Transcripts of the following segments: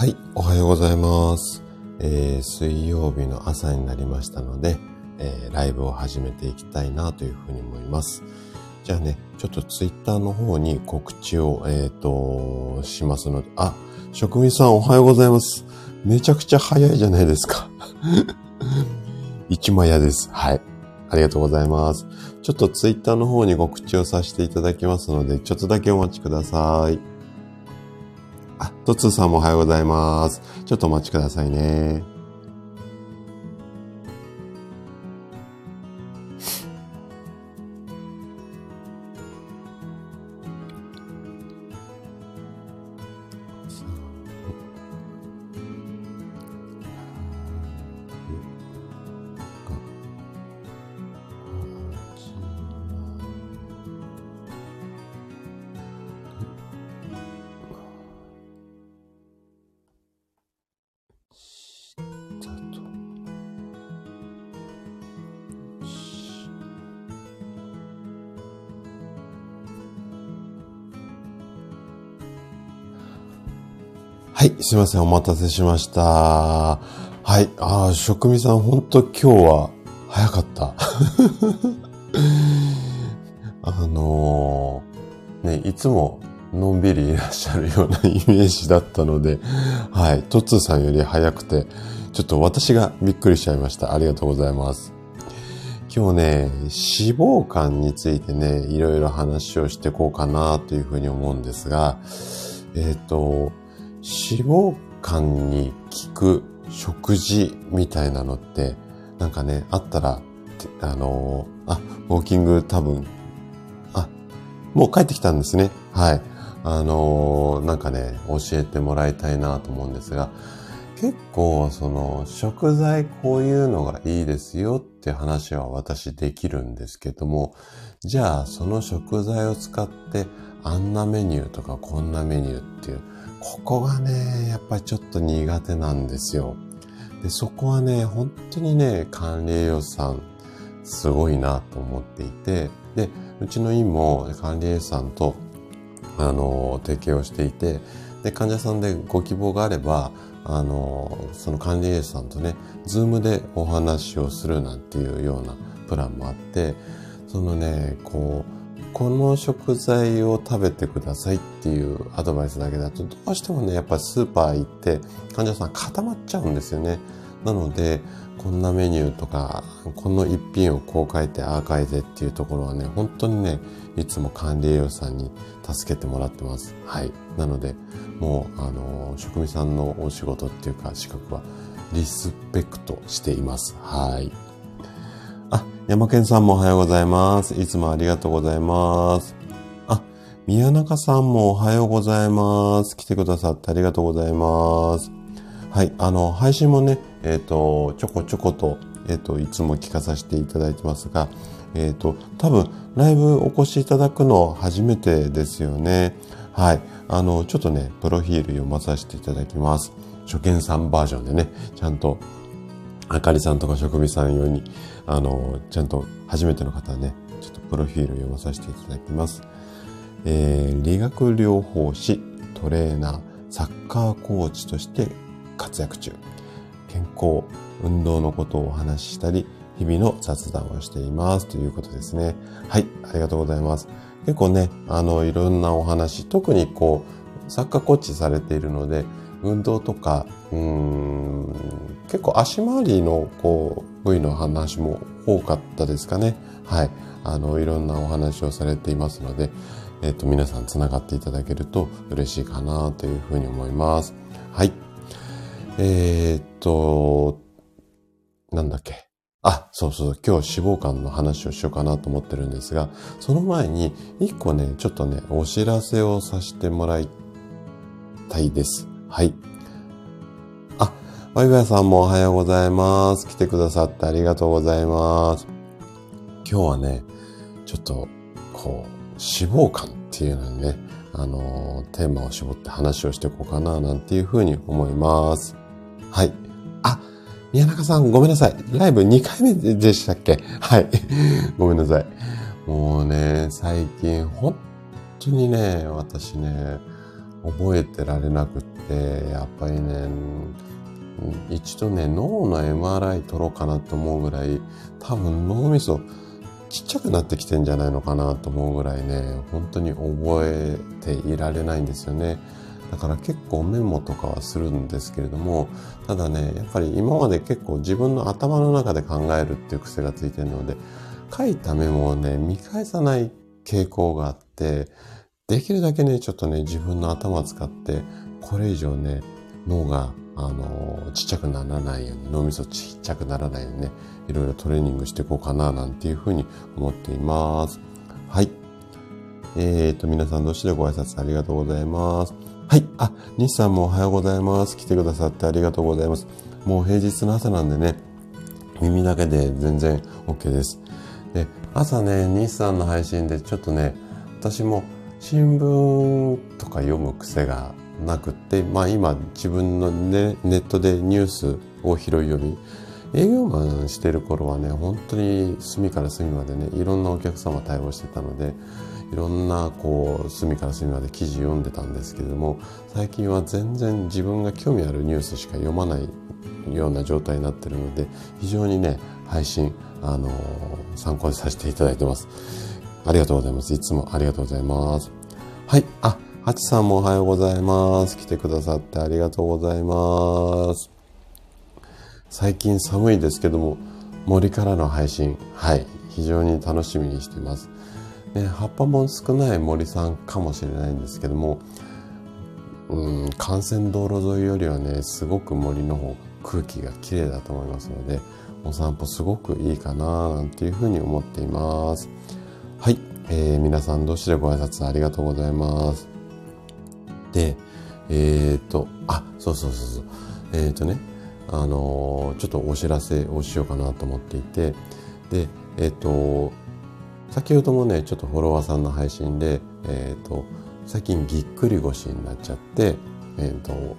はい、おはようございます。えー水曜日の朝になりましたので、えーライブを始めていきたいなというふうに思います。じゃあね、ちょっとツイッターの方に告知を、えっ、と、しますので、あ、職人さんおはようございます。めちゃくちゃ早いじゃないですか。一枚屋です。はい。ありがとうございます。ちょっとツイッターの方に告知をさせていただきますので、ちょっとだけお待ちください。トツーさんもおはようございます。ちょっとお待ちくださいね。すいません、お待たせしました。はい、ああ、職味さん、ほんと今日は早かった。あのーね、いつものんびりいらっしゃるようなイメージだったので、はい、トッツーさんより早くて、ちょっと私がびっくりしちゃいました。ありがとうございます。今日ね、脂肪肝についてね、いろいろ話をしていこうかなというふうに思うんですが、えっ、と、脂肪肝に効く食事みたいなのって、なんかね、あったら、あのーあ、ウォーキング多分、あ、もう帰ってきたんですね。はい。あのーなんかね、教えてもらいたいなと思うんですが、結構、その、食材こういうのがいいですよって話は私できるんですけども、じゃあ、その食材を使って、あんなメニューとかこんなメニューっていう、ここがね、やっぱりちょっと苦手なんですよ。で、そこはね、本当にね、管理栄養士さん、すごいなと思っていて、で、うちの院も管理栄養士さんと、あの、提携をしていて、で、患者さんでご希望があれば、あの、その管理栄養士さんとね、ズームでお話をするなんていうようなプランもあって、そのね、こう、この食材を食べてくださいっていうアドバイスだけだと、どうしてもね、やっぱスーパー行って患者さん固まっちゃうんですよね。なので、こんなメニューとか、この一品をこう書いて、ああ書いてっていうところはね、本当にね、いつも管理栄養士さんに助けてもらってます。はい。なので、もう、あの、職味さんのお仕事っていうか、資格はリスペクトしています。はい。あ、山健さんもおはようございます。いつもありがとうございます。あ、宮中さんもおはようございます。来てくださってありがとうございます。はい、あの、配信もね、えっ、と、ちょこちょこと、えっ、と、いつも聞かさせていただいてますが、えっ、と、多分、ライブお越しいただくの初めてですよね。はい。あの、ちょっとね、プロフィール読まさせていただきます。初見さんバージョンでね、ちゃんとあかりさんとか職味さん用に、あの、ちゃんと初めての方はね、ちょっとプロフィール読まさせていただきます。えー理学療法士、トレーナー、サッカーコーチとして活躍中。健康、運動のことをお話ししたり、日々の雑談をしていますということですね。はい、ありがとうございます。結構ね、あの、いろんなお話、特にこう、サッカーコーチされているので、運動とか、うん、結構足回りのこう、部位の話も多かったですかね。はい。あの、いろんなお話をされていますので、えっ、と、皆さん繋がっていただけると嬉しいかなというふうに思います。はい。えーっと、なんだっけ。あ、そうそう、今日脂肪肝の話をしようかなと思ってるんですが、その前に、一個ね、ちょっとね、お知らせをさせてもらいたいです。はい。ワイワイさんもおはようございます。来てくださってありがとうございます。今日はね、ちょっと、こう、脂肪肝っていうのにね、あのーテーマを絞って話をしていこうかな、なんていうふうに思います。はい。あ、宮中さんごめんなさい。ライブ2回目でしたっけ？はい。ごめんなさい。もうね、最近本当にね、私ね、覚えてられなくって、やっぱりね、一度ね、脳の MRI 取ろうかなと思うぐらい、多分脳みそちっちゃくなってきてんじゃないのかなと思うぐらいね、本当に覚えていられないんですよね。だから結構メモとかはするんですけれども、ただね、やっぱり今まで結構自分の頭の中で考えるっていう癖がついてるので、書いたメモをね、見返さない傾向があって、できるだけね、ちょっとね、自分の頭を使って、これ以上ね、脳が、あの、ちっちゃくならないように、脳みそちっちゃくならないようにね、いろいろトレーニングしていこうかな、なんていうふうに思っています。はい。えーと、皆さんどうしてご挨拶ありがとうございます。はい。あ、西さんもおはようございます。来てくださってありがとうございます。もう平日の朝なんでね、耳だけで全然 OK です。で、朝ね、西さんの配信でちょっとね、私も新聞とか読む癖がなくって、まあ今自分のね、ネットでニュースを拾い読み、営業マンしてる頃はね、本当に隅から隅までね、いろんなお客様対応してたので、いろんなこう隅から隅まで記事読んでたんですけれども最近は全然自分が興味あるニュースしか読まないような状態になってるので非常にね配信あのー、参考にさせていただいてます。ありがとうございます。いつもありがとうございます。はい。あハチさんもおはようございます。来てくださってありがとうございます。最近寒いですけども森からの配信。はい。非常に楽しみにしています。ね、葉っぱも少ない森さんかもしれないんですけども、うん、幹線道路沿いよりはね、すごく森の方が空気が綺麗だと思いますので、お散歩すごくいいかななんていうふうに思っています。はい、えー、皆さんどうしてご挨拶ありがとうございます。で、えっ、ー、と、あ、そうそうそうそう。えっ、ー、とね、あのー、ちょっとお知らせをしようかなと思っていて、で、えっ、と、先ほどもね、ちょっとフォロワーさんの配信で、えっ、と、最近ぎっくり腰になっちゃって、えっ、と、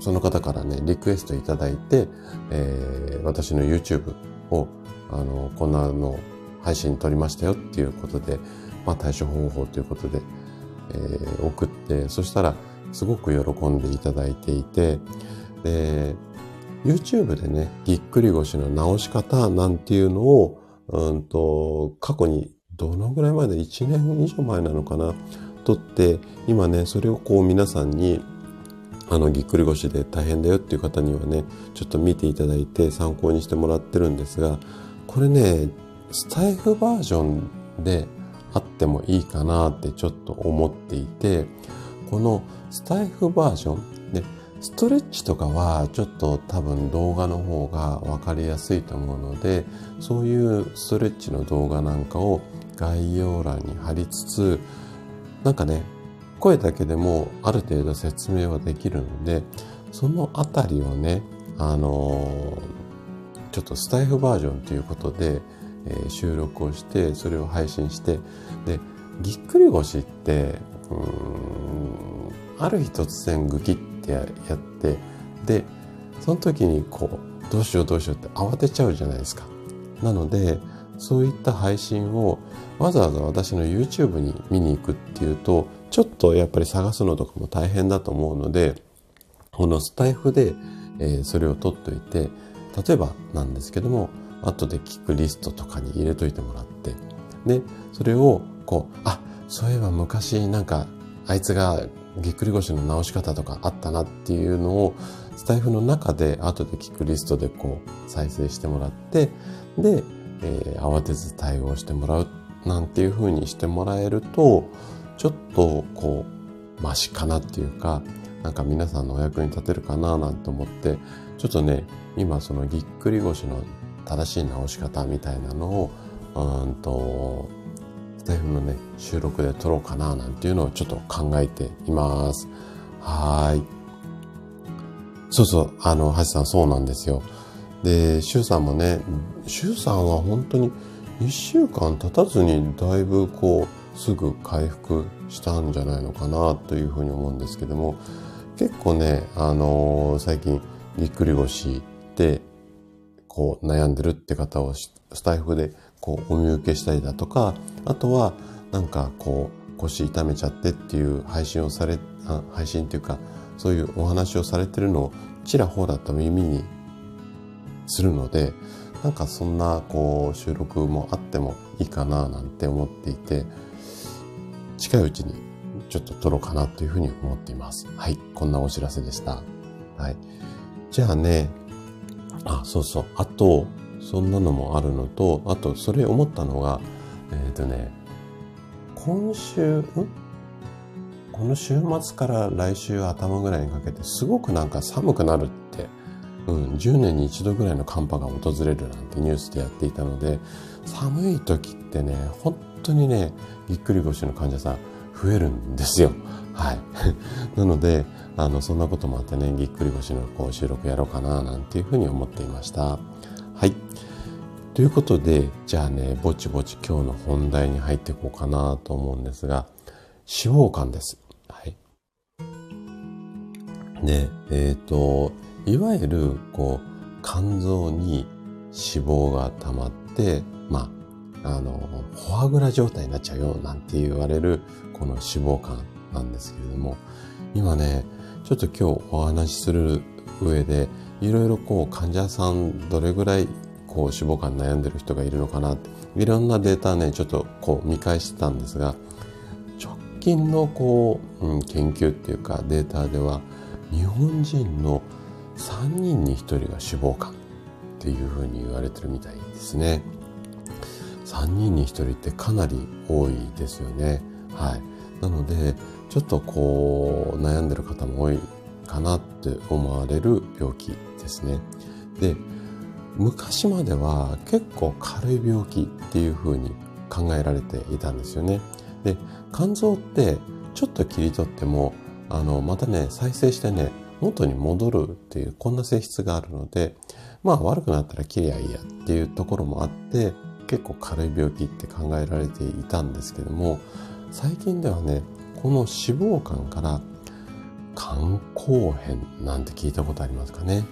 その方からね、リクエストいただいて、えー、私の YouTube を、あの、こんなの配信撮りましたよっていうことで、まあ対処方法ということで、えー、送って、そしたらすごく喜んでいただいていて、で、YouTube でね、ぎっくり腰の直し方なんていうのをうんと、過去にどのぐらい前で1年以上前なのかな撮って、今ね、それをこう皆さんに、あの、ぎっくり腰で大変だよっていう方にはね、ちょっと見ていただいて参考にしてもらってるんですが、これね、スタイフバージョンであってもいいかなってちょっと思っていて、このスタイフバージョンで、ストレッチとかはちょっと多分動画の方が分かりやすいと思うのでそういうストレッチの動画なんかを概要欄に貼りつつなんかね声だけでもある程度説明はできるのでそのあたりをねあのー、ちょっとスタイフバージョンということで、えー、収録をしてそれを配信してでぎっくり腰ってうんある日突然グキッてやってでその時にこうどうしようどうしようって慌てちゃうじゃないですか。なのでそういった配信をわざわざ私の YouTube に見に行くっていうとちょっとやっぱり探すのとかも大変だと思うのでこのスタイフで、えー、それを取っといて例えばなんですけども後で聞くリストとかに入れといてもらってでそれをこうあそういえば昔なんかあいつがぎっくり腰の直し方とかあったなっていうのをスタイフの中で後で聞くリストでこう再生してもらってで、えー、慌てず対応してもらうなんていう風にしてもらえるとちょっとこうマシかなっていうかなんか皆さんのお役に立てるかななんて思ってちょっとね今そのぎっくり腰の正しい直し方みたいなのをうんとスタイフのね、収録で撮ろうかななんていうのをちょっと考えています。はい。そうそう、あの、橋さんそうなんですよ。で、シュウさんもね、シュウさんは本当に一週間経たずにだいぶこう、すぐ回復したんじゃないのかなというふうに思うんですけども、結構ね、あのー、最近ぎっくり腰でこう悩んでるって方をスタイフでこうお見受けしたりだとかあとはなんかこう腰痛めちゃってっていう配信をされ、配信っていうか、そういうお話をされてるのをちらほらと耳にするので、なんかそんなこう収録もあってもいいかななんて思っていて、近いうちにちょっと撮ろうかなというふうに思っています。はい。こんなお知らせでした。はい。じゃあね、あ、そうそう。あと、そんなのもあるのと、あと、それ思ったのが、えっ、ー、とね、今週、ん？この週末から来週頭ぐらいにかけて、すごくなんか寒くなるって、うん、10年に一度ぐらいの寒波が訪れるなんてニュースでやっていたので、寒い時ってね、本当にね、ぎっくり腰の患者さん増えるんですよ。はい。なので、あの、そんなこともあってね、ぎっくり腰のこう収録やろうかな、なんていうふうに思っていました。はい。ということで、じゃあね、ぼちぼち今日の本題に入っていこうかなと思うんですが、脂肪肝です。はい。で、えっ、ー、と、いわゆる、こう、肝臓に脂肪が溜まって、まあ、あの、フォアグラ状態になっちゃうよ、なんて言われる、この脂肪肝なんですけれども、今ね、ちょっと今日お話しする上で、いろいろこう患者さんどれぐらいこう脂肪肝悩んでる人がいるのかなって、いろんなデータね、ちょっとこう見返してたんですが、直近のこう、うん、研究っていうかデータでは、日本人の3人に1人が脂肪肝っていうふうに言われてるみたいですね。3人に1人ってかなり多いですよね。はい。なので、ちょっとこう、悩んでる方も多いかなって思われる病気ですね。で、昔までは結構軽い病気っていうふうに考えられていたんですよね。で、肝臓ってちょっと切り取っても、あの、またね、再生してね、元に戻るっていう、こんな性質があるので、まあ悪くなったら切りゃいいやっていうところもあって、結構軽い病気って考えられていたんですけども、最近ではね、この脂肪肝から肝硬変なんて聞いたことありますかね。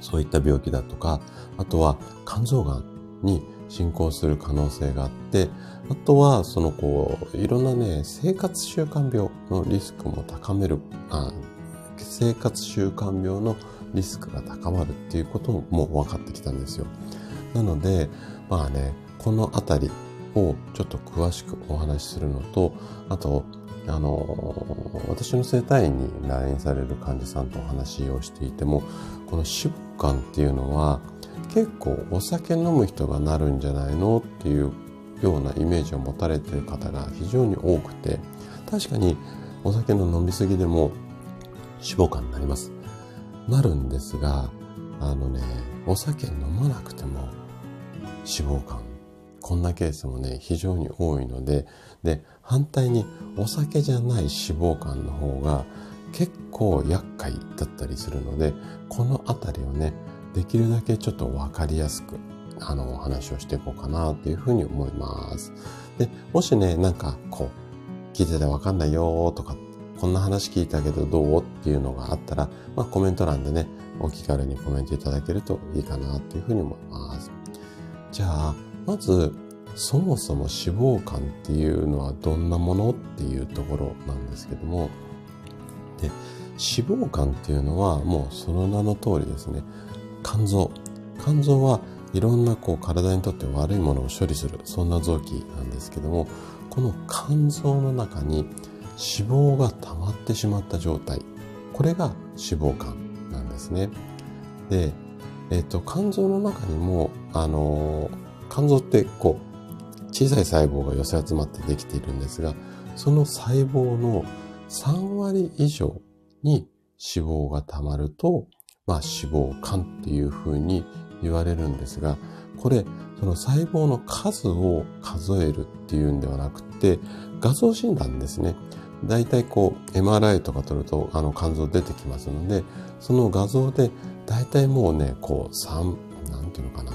そういった病気だとか、あとは肝臓がんに進行する可能性があって、あとはそのこう、いろんなね、生活習慣病のリスクも高める、あ生活習慣病のリスクが高まるっていうことも分かってきたんですよ。なので、まあね、このあたりをちょっと詳しくお話しするのと、あと、あの、私の生体院に来院される患者さんとお話をしていても、この脂肪肝っていうのは結構お酒飲む人がなるんじゃないのっていうようなイメージを持たれてる方が非常に多くて、確かにお酒の飲みすぎでも脂肪肝になります。なるんですが、あのね、お酒飲まなくても脂肪肝こんなケースもね、非常に多いので、で、反対にお酒じゃない脂肪肝の方が結構厄介だったりするので、このあたりをね、できるだけちょっとわかりやすく、あの、お話をしていこうかなというふうに思います。で、もしね、なんか、こう、聞いててわかんないよとか、こんな話聞いたけどどうっていうのがあったら、まあコメント欄でね、お気軽にコメントいただけるといいかなというふうに思います。じゃあ、まず、そもそも脂肪肝っていうのはどんなものっていうところなんですけども、で脂肪肝っていうのはもうその名の通りですね、肝臓。肝臓はいろんなこう体にとって悪いものを処理する、そんな臓器なんですけども、この肝臓の中に脂肪が溜まってしまった状態、これが脂肪肝なんですね。で、えっ、と、肝臓の中にも、あのー肝臓ってこう、小さい細胞が寄せ集まってできているんですが、その細胞の3割以上に脂肪が溜まると、まあ脂肪肝っていうふうに言われるんですが、これ、その細胞の数を数えるっていうんではなくて、画像診断ですね。大体こう MRI とか撮るとあの肝臓出てきますので、その画像で大体もうね、こう3、なんていうのかな。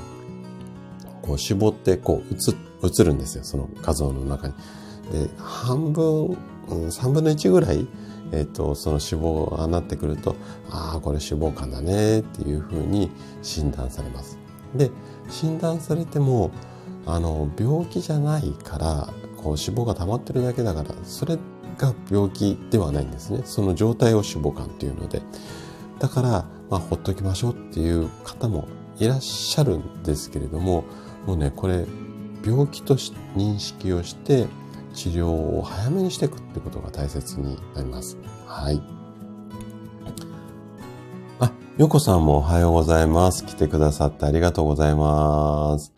こう絞ってこう映、映るんですよ。その画像の中に。で、半分、うん、3分の1ぐらい、えっ、ー、と、その脂肪がなってくると、ああ、これ脂肪肝だねっていうふうに診断されます。で、診断されても、あの、病気じゃないから、こう脂肪が溜まってるだけだから、それが病気ではないんですね。その状態を脂肪肝っていうので。だから、まあ、ほっときましょうっていう方もいらっしゃるんですけれども、もうね、これ、病気とし認識をして、治療を早めにしていくってことが大切になります。はい。あ、ヨコさんもおはようございます。来てくださってありがとうございます。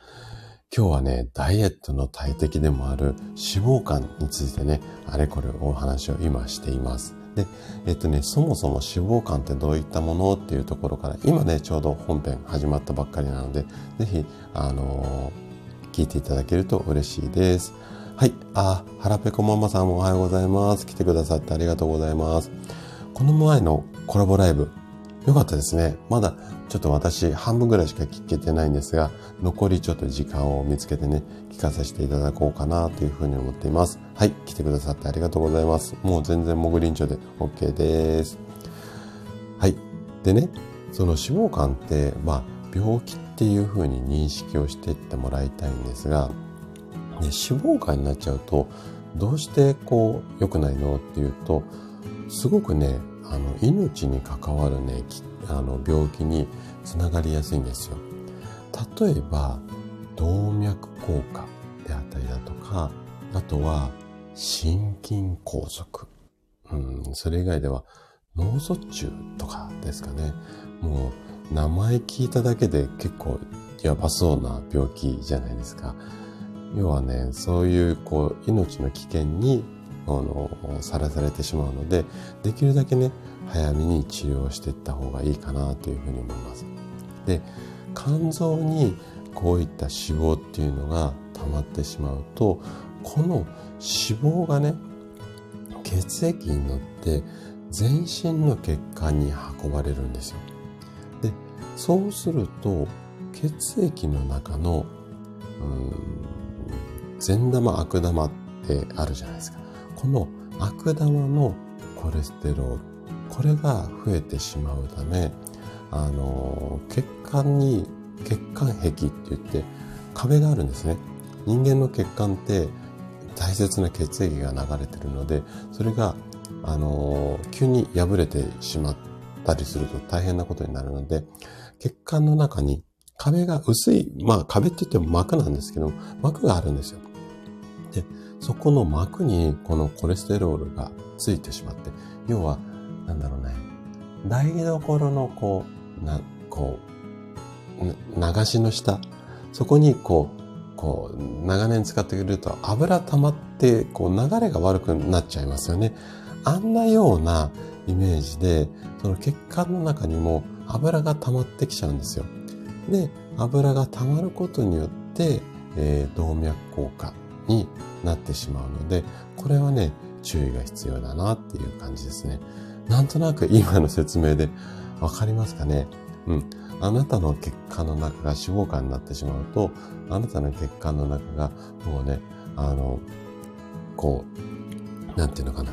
今日はね、ダイエットの大敵でもある脂肪肝についてね、あれこれお話を今しています。で、えっとね、そもそも脂肪肝ってどういったものっていうところから、今ね、ちょうど本編始まったばっかりなので、ぜひ、あのー、聞いていただけると嬉しいです。はい。あ、腹ペコママさんもおはようございます。来てくださってありがとうございます。この前のコラボライブ、よかったですね。まだちょっと私半分ぐらいしか聞けてないんですが、残りちょっと時間を見つけてね、聞かさせていただこうかなというふうに思っています。はい。来てくださってありがとうございます。もう全然潜りんちょで OK です。はい。でね、その脂肪肝って、まあ、病気っていうふうに認識をしていってもらいたいんですが、で脂肪肝になっちゃうとどうしてこう良くないのっていうとすごくねあの命に関わるねあの病気につながりやすいんですよ。例えば動脈硬化であったりだとかあとは心筋梗塞、うん、それ以外では脳卒中とかですかねもう名前聞いただけで結構やばそうな病気じゃないですか。要はね、そういうこう命の危険にあのさらされてしまうので、できるだけね、早めに治療していった方がいいかなというふうに思います。で、肝臓にこういった脂肪っていうのが溜まってしまうと、この脂肪がね、血液に乗って全身の血管に運ばれるんですよ。で、そうすると血液の中のうん善玉悪玉ってあるじゃないですか。この悪玉のコレステロール、これが増えてしまうため、あの、血管に、血管壁って言って壁があるんですね。人間の血管って大切な血液が流れてるので、それが、あの、急に破れてしまったりすると大変なことになるので、血管の中に壁が薄い、まあ壁って言っても膜なんですけど、膜があるんですよ。で、そこの膜にこのコレステロールがついてしまって、要は、なんだろうね、台所のこう、な、こう、流しの下、そこにこう、こう、長年使ってくれると油溜まって、こう流れが悪くなっちゃいますよね。あんなようなイメージで、その血管の中にも油が溜まってきちゃうんですよ。で、油が溜まることによって、えー、動脈硬化になってしまうので、これはね、注意が必要だなっていう感じですね。なんとなく今の説明で わかりますかね？うん。あなたの血管の中が脂肪肝になってしまうと、あなたの血管の中がもうね、あの、こう、なんていうのかな？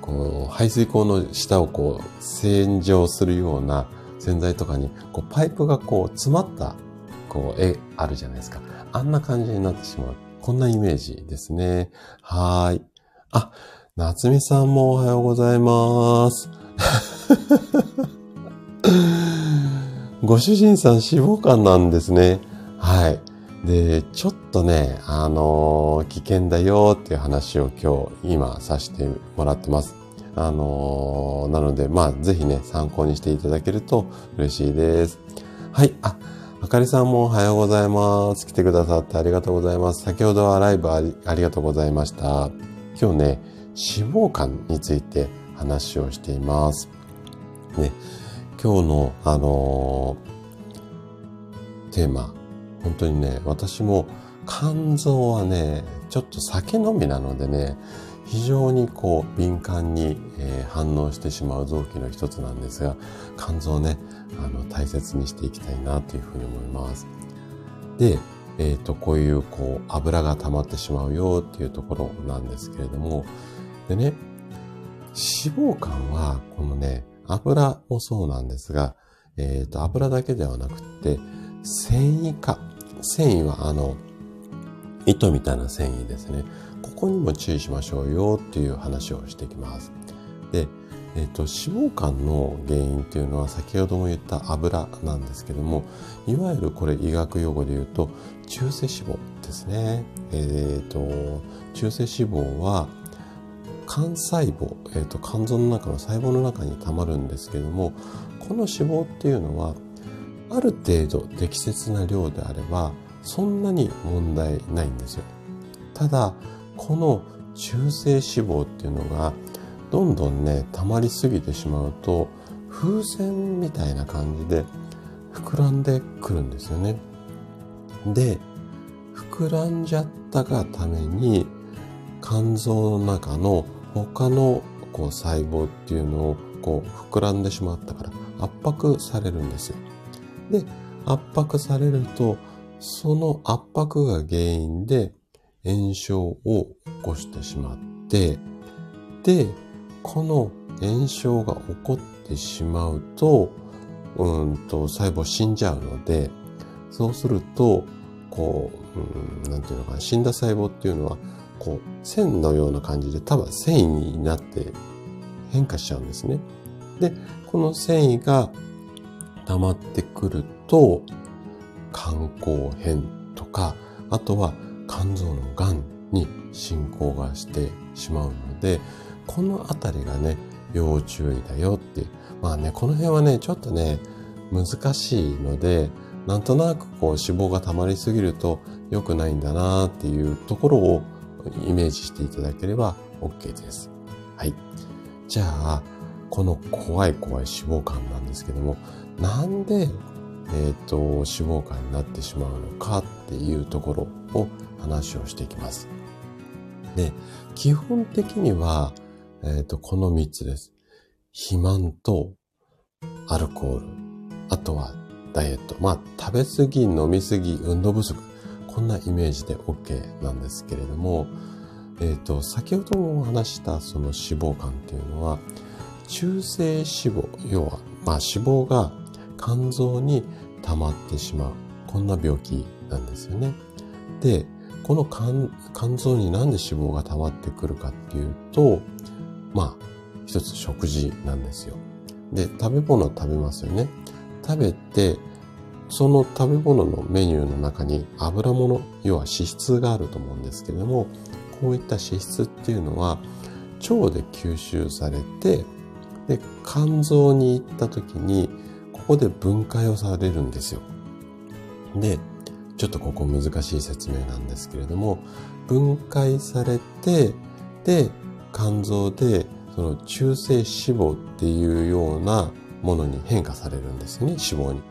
こう、排水口の下をこう、洗浄するような洗剤とかに、こう、パイプがこう、詰まった、こう、絵あるじゃないですか。あんな感じになってしまう。こんなイメージですね。はい。あ、夏美さんもおはようございます。ご主人さん脂肪肝なんですね。はい。で、ちょっとね、あのー、危険だよっていう話を今日、今させてもらってます。あのー、なので、まあ、ぜひね、参考にしていただけると嬉しいです。はい。あ、あかりさんもおはようございます。来てくださってありがとうございます。先ほどはライブありありがとうございました。今日ね、脂肪肝について話をしています。ね、今日の、あのー、テーマ、本当にね、私も肝臓はね、ちょっと酒飲みなのでね、非常にこう敏感に、えー、反応してしまう臓器の一つなんですが、肝臓ね、あの、大切にしていきたいなというふうに思います。で、えっ、ー、と、こういう、こう、油が溜まってしまうよっていうところなんですけれども、でね、脂肪肝は、このね、油もそうなんですが、えっ、ー、と、油だけではなくて、繊維化。繊維は、あの、糸みたいな繊維ですね。ここにも注意しましょうよっていう話をしていきます。で、えっ、と、脂肪肝の原因っていうのは先ほども言った油なんですけども、いわゆるこれ医学用語で言うと中性脂肪ですね。えっ、と、中性脂肪は肝細胞、えーと、肝臓の中の細胞の中にたまるんですけどもこの脂肪っていうのはある程度適切な量であればそんなに問題ないんですよただこの中性脂肪っていうのがどんどんね溜まりすぎてしまうと風船みたいな感じで膨らんでくるんですよねで膨らんじゃったがために肝臓の中の他のこう細胞っていうのをこう膨らんでしまったから圧迫されるんですよ。で、圧迫されると、その圧迫が原因で炎症を起こしてしまって、で、この炎症が起こってしまうと、うんと、細胞死んじゃうので、そうすると、こう、うん、なんていうのかな、死んだ細胞っていうのは、こう、線のような感じで多分繊維になって変化しちゃうんですね。で、この繊維が溜まってくると、肝硬変とか、あとは肝臓の癌に進行がしてしまうので、このあたりがね、要注意だよっていう。まあね、この辺はね、ちょっとね、難しいので、なんとなくこう脂肪が溜まりすぎると良くないんだなっていうところをイメージしていただければ OK です。はい。じゃあ、この怖い怖い脂肪肝なんですけども、なんで、えっ、ー、と、脂肪肝になってしまうのかっていうところを話をしていきます。で、基本的には、えっ、ー、と、この3つです。肥満とアルコール、あとはダイエット。まあ、食べ過ぎ、飲み過ぎ、運動不足。こんなイメージで OK なんですけれども、えっ、ー、と、先ほども話したその脂肪肝っていうのは、中性脂肪、要は、まあ脂肪が肝臓に溜まってしまう。こんな病気なんですよね。で、この肝肝臓になんで脂肪が溜まってくるかっていうと、まあ、一つ食事なんですよ。で、食べ物食べますよね。食べて、その食べ物のメニューの中に油物、要は脂質があると思うんですけれども、こういった脂質っていうのは腸で吸収されて、で、肝臓に行った時に、ここで分解をされるんですよ。で、ちょっとここ難しい説明なんですけれども、分解されて、で、肝臓でその中性脂肪っていうようなものに変化されるんですね、脂肪に。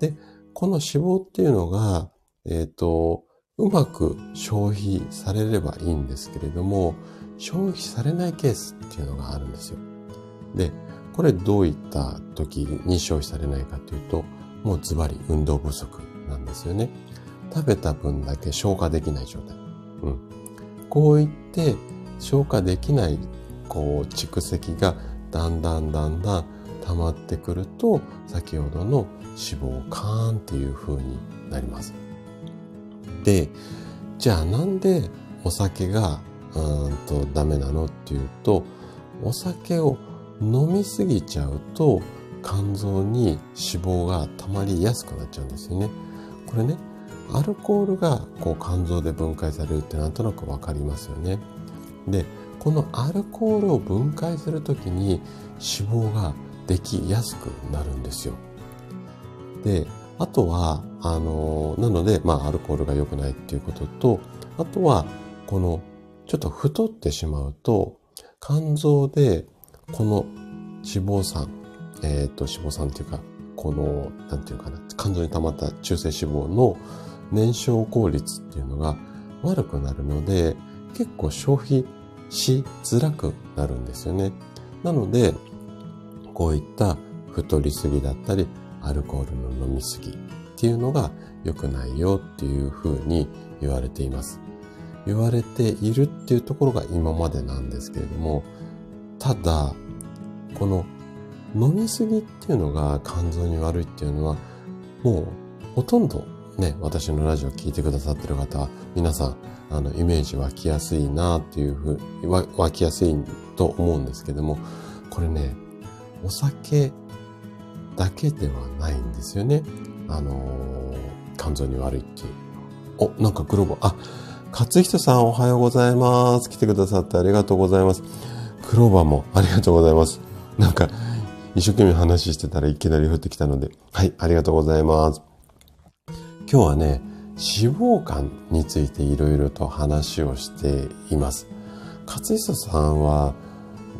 で、この脂肪っていうのが、えっ、ー、と、うまく消費されればいいんですけれども、消費されないケースっていうのがあるんですよ。で、これどういった時に消費されないかというと、もうズバリ運動不足なんですよね。食べた分だけ消化できない状態。うん。こういって消化できない、こう、蓄積がだんだんだんだん溜まってくると、先ほどの脂肪カーンっていう風になります。で、じゃあなんでお酒がうんとダメなのっていうと、お酒を飲みすぎちゃうと肝臓に脂肪が溜まりやすくなっちゃうんですよね。これね、アルコールがこう肝臓で分解されるってなんとなくわかりますよね。で、このアルコールを分解するときに脂肪ができやすくなるんですよ。で、あとは、あの、なので、まあ、アルコールが良くないっていうことと、あとは、この、ちょっと太ってしまうと、肝臓で、この脂肪酸、えっ、ー、と、脂肪酸っていうか、この、なんていうかな、肝臓に溜まった中性脂肪の燃焼効率っていうのが悪くなるので、結構消費しづらくなるんですよね。なので、こういった太りすぎだったり、アルコールの飲みすぎっていうのが良くないよっていうふうに言われています。言われているっていうところが今までなんですけれども、ただ、この飲みすぎっていうのが肝臓に悪いっていうのは、もうほとんどね、私のラジオ聞いてくださってる方は、皆さん、あの、イメージ湧きやすいなっていうふう、湧きやすいと思うんですけども、これね、お酒だけではないんですよね。あのー、肝臓に悪いっていう。お、なんかグローバー、あ、勝人さんおはようございます。来てくださってありがとうございます。クローバーもありがとうございます。なんか、一生懸命話してたらいきなり降ってきたので、はい、ありがとうございます。今日はね、脂肪肝についていろいろと話をしています。勝磯さんは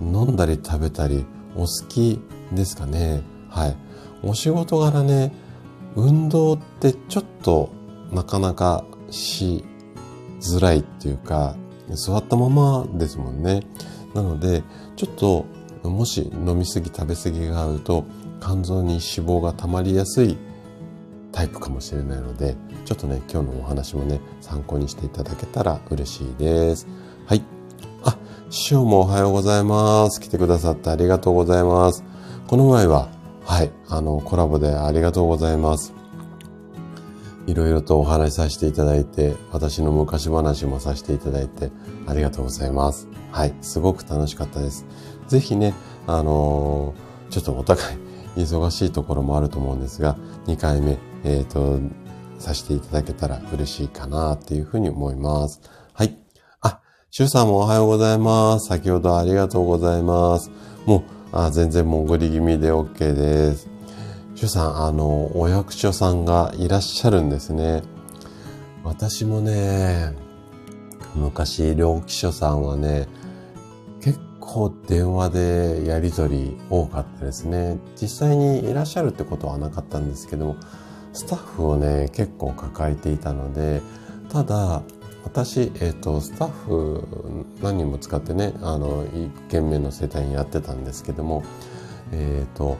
飲んだり食べたりお好きですかね？はい。お仕事柄ね、運動ってちょっとなかなかしづらいっていうか、座ったままですもんね。なので、ちょっともし飲みすぎ食べすぎがあると肝臓に脂肪が溜まりやすいタイプかもしれないので、ちょっとね、今日のお話もね、参考にしていただけたら嬉しいです。はい。あ、師匠もおはようございます。来てくださってありがとうございます。この前は、はい、あの、コラボでありがとうございます。いろいろとお話しさせていただいて、私の昔話もさせていただいて、ありがとうございます。はい、すごく楽しかったです。ぜひね、あのー、ちょっとお互い忙しいところもあると思うんですが、2回目、えっ、ー、と、させていただけたら嬉しいかなっていうふうに思います。はい。あ、シュさんもおはようございます。先ほどありがとうございます。もう、あ全然潜り気味で OK です。シュさん、あの、お役所さんがいらっしゃるんですね。私もね、昔、両機所さんはね、結構電話でやりとり多かったですね。実際にいらっしゃるってことはなかったんですけども、スタッフをね、結構抱えていたので、ただ、私、えっ、ー、と、スタッフ何人も使ってね、あの、一軒目の世帯にやってたんですけども、えっ、ー、と、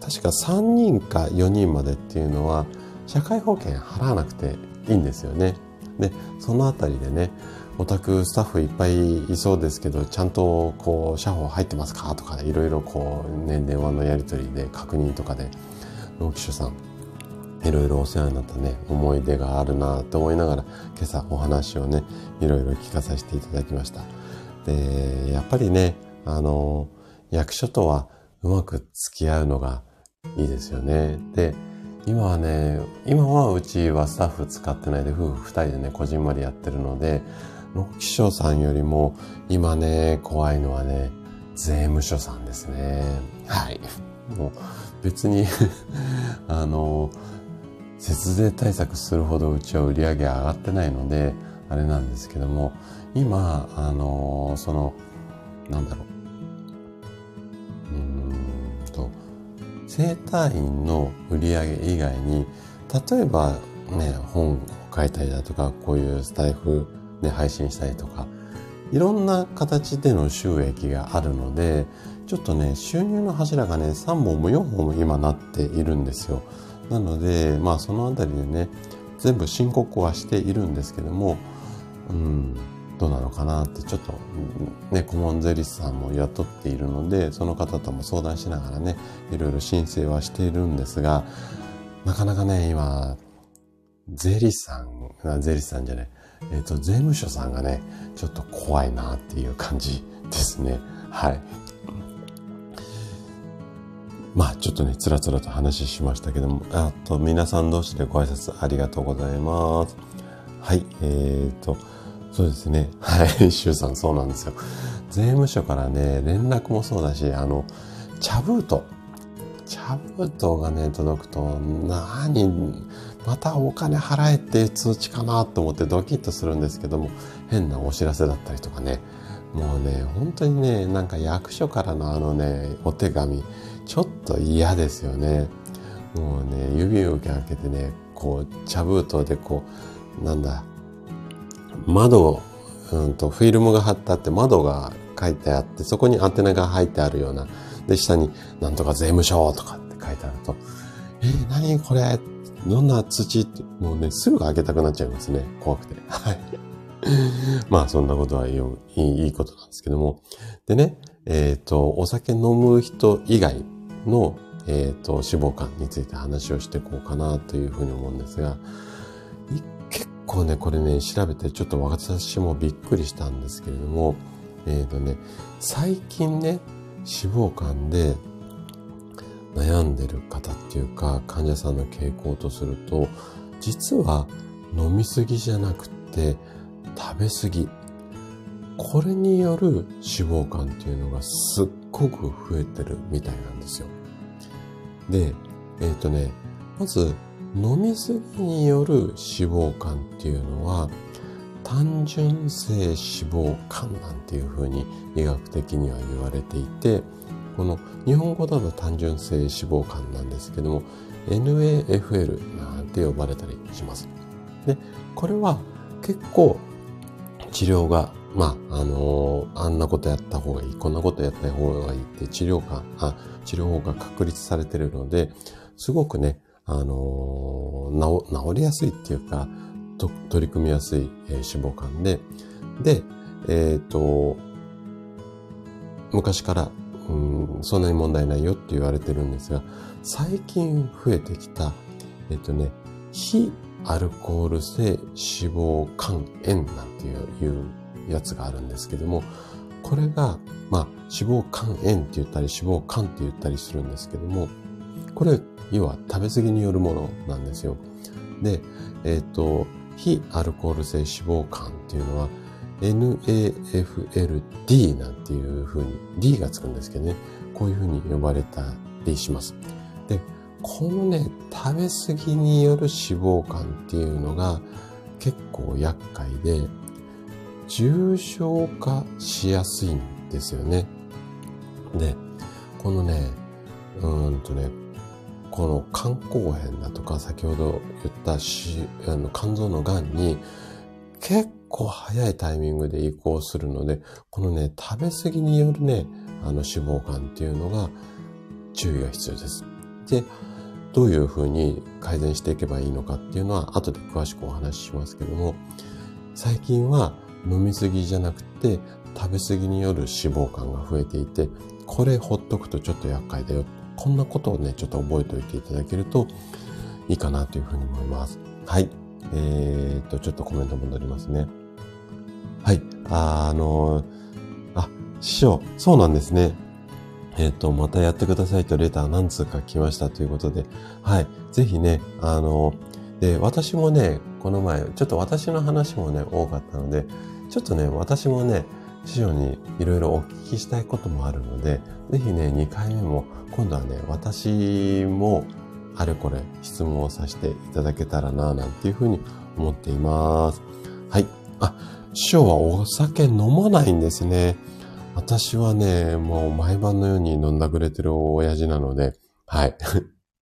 確か3人か4人までっていうのは、社会保険払わなくていいんですよね。で、そのあたりでね、お宅スタッフいっぱいいそうですけど、ちゃんとこう、社保入ってますか？とか、いろいろこう、ね、電話のやり取りで確認とかで、農機所さん、いろいろお世話になったね、思い出があるなと思いながら、今朝お話をね、いろいろ聞かさせていただきました。で、やっぱりね、あの、役所とはうまく付き合うのがいいですよね。で、今はね、今はうちはスタッフ使ってないで夫婦二人でね、こじんまりやってるので、の気象さんよりも今ね、怖いのはね、税務署さんですね。はい。もう別に あの、節税対策するほどうちは売り上げ上がってないので、あれなんですけども、今、あの、その、なんだろう。うんと、生体院の売り上げ以外に、例えばね、本を書いたりだとか、こういうスタイフで配信したりとか、いろんな形での収益があるので、ちょっとね、収入の柱がね、3本も4本も今なっているんですよ。なので、まあそのあたりでね、全部申告はしているんですけども、うん、どうなのかなってちょっとね、顧問税理士さんも雇っているので、その方とも相談しながらね、いろいろ申請はしているんですが、なかなかね、今、税理士さん、税理士さんじゃない、えっ、と、税務署さんがね、ちょっと怖いなっていう感じですね。はい。まあちょっとね、つらつらと話しましたけども、あと皆さん同士でご挨拶ありがとうございます。はい、えーと、そうですね。はい、シュウさんそうなんですよ。税務署からね、連絡もそうだし、あの、茶封筒。茶封筒がね、届くと、なに、またお金払えっていう通知かなと思ってドキッとするんですけども、変なお知らせだったりとかね、もうね、本当にね、なんか役所からのあのね、お手紙、ちょっと嫌ですよね。もうね、指を開けてね、こう、茶封筒でこう、なんだ、窓、うんと、フィルムが貼ってあって窓が書いてあって、そこに宛名が入ってあるような、で、下に、なんとか税務署とかって書いてあると、えー、何これ？どんな土って、もうね、すぐ開けたくなっちゃいますね。怖くて。はい。まあ、そんなことはいいいいことなんですけども。でね、えっ、ー、と、お酒飲む人以外のえっ、と、脂肪肝について話をしていこうかなというふうに思うんですが、結構ね、これね、調べてちょっと私もびっくりしたんですけれども、えっ、とね、最近ね、脂肪肝で悩んでる方っていうか、患者さんの傾向とすると、実は飲みすぎじゃなくて、食べ過ぎ。これによる脂肪肝っていうのがすっごく増えてるみたいなんですよ。で、えっ、ー、とね、まず飲みすぎによる脂肪肝っていうのは単純性脂肪肝なんていうふうに医学的には言われていて、この日本語だと単純性脂肪肝なんですけども、NAFL なんて呼ばれたりします。で、これは結構治療が、まあ、あのー、あんなことやった方がいい、こんなことやった方がいいって治療が、あ、治療法が確立されているので、すごくね、あのー、治、りやすいっていうか、と取り組みやすい、えー、脂肪肝で、で、えっ、ー、と、昔からうん、そんなに問題ないよって言われてるんですが、最近増えてきた、えっとね、非アルコール性脂肪肝炎なんていうやつがあるんですけども、これが、まあ、脂肪肝炎って言ったり脂肪肝って言ったりするんですけども、これ、要は食べ過ぎによるものなんですよ。で、えっ、と、非アルコール性脂肪肝っていうのは、NAFLD なんていう風に D がつくんですけどね、こういう風に呼ばれたりします。で、このね、食べ過ぎによる脂肪肝っていうのが結構厄介で、重症化しやすいんですよね。で、このね、うーんとね、この肝硬変だとか、先ほど言ったしあの肝臓の癌に結構早いタイミングで移行するので、このね、食べ過ぎによるね、あの脂肪肝っていうのが注意が必要です。で、どういうふうに改善していけばいいのかっていうのは後で詳しくお話ししますけども、最近は飲みすぎじゃなくて食べ過ぎによる脂肪肝が増えていて、これほっとくとちょっと厄介だよ。こんなことをね、ちょっと覚えておいていただけるといいかなというふうに思います。はい。えー、っと、ちょっとコメント戻りますね。はい。あ、あの、あ、師匠、そうなんですね。えっ、と、またやってくださいとレター何通か来ましたということで、はい。ぜひね、あの、で、私もね、この前、ちょっと私の話もね、多かったので、ちょっとね、私もね、師匠にいろいろお聞きしたいこともあるので、ぜひね、2回目も、今度はね、私も、あれこれ質問をさせていただけたらな、なんていうふうに思っています。はい。あ、師匠はお酒飲まないんですね。私はね、もう毎晩のように飲んだくれてる親父なので、はい。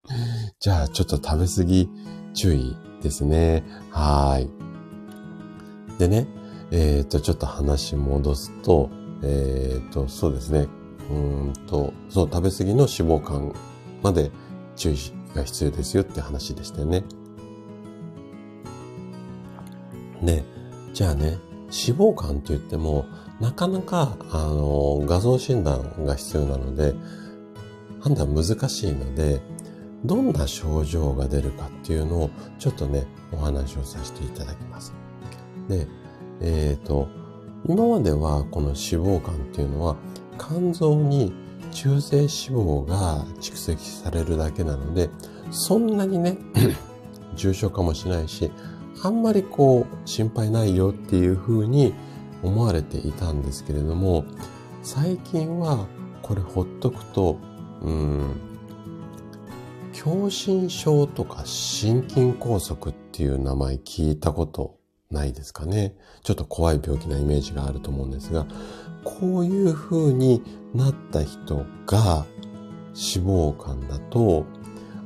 じゃあ、ちょっと食べ過ぎ注意ですね。はい。でね、えっ、ー、と、ちょっと話戻すと、えっ、ー、と、そうですね。うんと、そう、食べ過ぎの脂肪肝まで注意が必要ですよって話でしたよね。で、じゃあね、脂肪肝といっても、なかなか、あの、画像診断が必要なので、判断難しいので、どんな症状が出るかっていうのを、ちょっとね、お話をさせていただきます。で、えっ、ー、と、今まではこの脂肪肝っていうのは、肝臓に中性脂肪が蓄積されるだけなので、そんなにね、重症化もしないし、あんまりこう心配ないよっていうふうに思われていたんですけれども、最近はこれほっとくと、うん、狭心症とか心筋梗塞っていう名前聞いたことないですかね。ちょっと怖い病気なイメージがあると思うんですが、こういう風になった人が脂肪肝だと、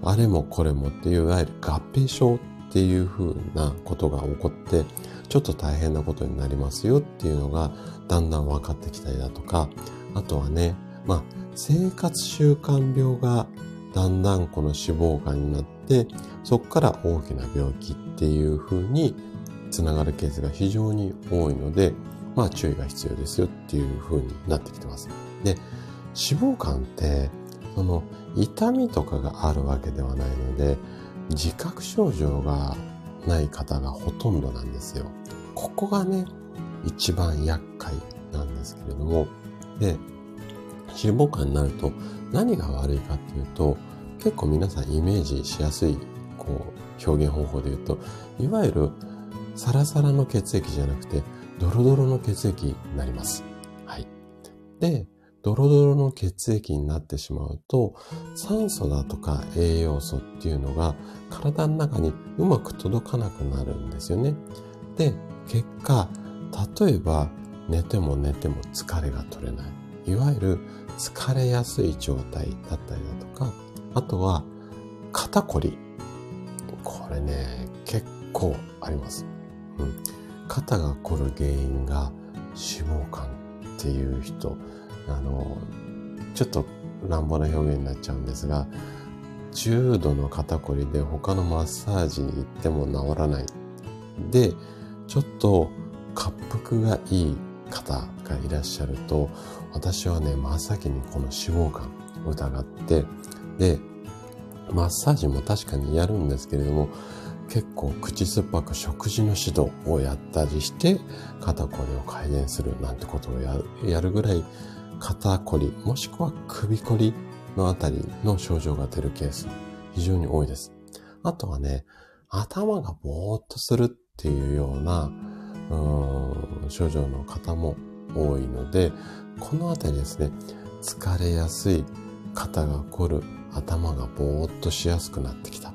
あれもこれもっていういわゆる合併症っていうふうなことが起こって、ちょっと大変なことになりますよっていうのがだんだん分かってきたりだとか、あとはね、まあ、生活習慣病がだんだんこの脂肪肝になって、そこから大きな病気っていうふうにつながるケースが非常に多いので、まあ注意が必要ですよっていうふうになってきてます。で、脂肪肝ってその痛みとかがあるわけではないので、自覚症状がない方がほとんどなんですよ。ここがね、一番厄介なんですけれども、で、脂肪肝になると何が悪いかっていうと、結構皆さんイメージしやすい、こう、表現方法で言うと、いわゆるサラサラの血液じゃなくて、ドロドロの血液になります。はい。で、ドロドロの血液になってしまうと、酸素だとか栄養素っていうのが体の中にうまく届かなくなるんですよね。で、結果、例えば寝ても寝ても疲れが取れない。いわゆる疲れやすい状態だったりだとか、あとは肩こり。これね、結構あります。うん。肩が凝る原因が脂肪肝っていう人、あの、ちょっと乱暴な表現になっちゃうんですが、重度の肩こりで他のマッサージに行っても治らない。で、ちょっと滑腹がいい方がいらっしゃると、私はね、真っ先にこの脂肪肝疑って、で、マッサージも確かにやるんですけれども、結構口酸っぱく食事の指導をやったりして、肩こりを改善するなんてことをやるぐらい、肩こり、もしくは首こりのあたりの症状が出るケース、非常に多いです。あとはね、頭がぼーっとするっていうような、う症状の方も多いので、このあたりですね、疲れやすい、肩が凝る、頭がぼーっとしやすくなってきた。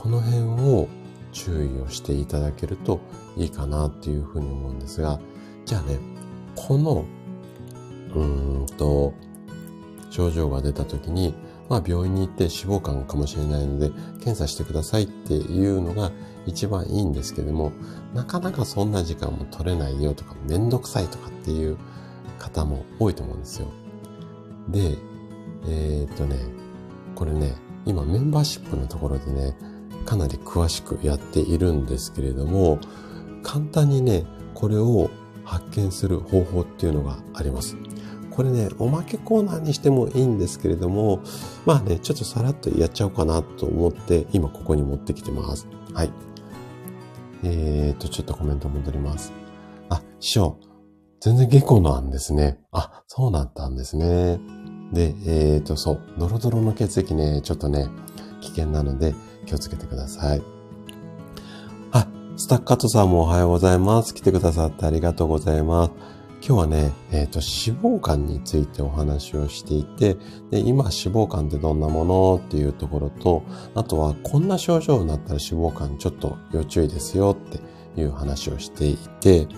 この辺を注意をしていただけるといいかなっていうふうに思うんですが、じゃあね、この、うーんと、症状が出た時に、まあ病院に行って脂肪肝かもしれないので検査してくださいっていうのが一番いいんですけども、なかなかそんな時間も取れないよとか、めんどくさいとかっていう方も多いと思うんですよ。で、えー、っとね、これね、今メンバーシップのところでね、かなり詳しくやっているんですけれども、簡単にね、これを発見する方法っていうのがあります。これね、おまけコーナーにしてもいいんですけれども、まあね、ちょっとさらっとやっちゃおうかなと思って、今ここに持ってきてます。はい。えーと、ちょっとコメント戻ります。あ、師匠、全然下戸なんですね。あ、そうなったんですね。で、えーと、そう、ドロドロの血液ね、ちょっとね、危険なので気をつけてください。あ、スタッカートさんもおはようございます。来てくださってありがとうございます。今日はね、えっ、ー、と、脂肪肝についてお話をしていて、で、今脂肪肝ってどんなものっていうところと、あとはこんな症状になったら脂肪肝ちょっと要注意ですよっていう話をしていて、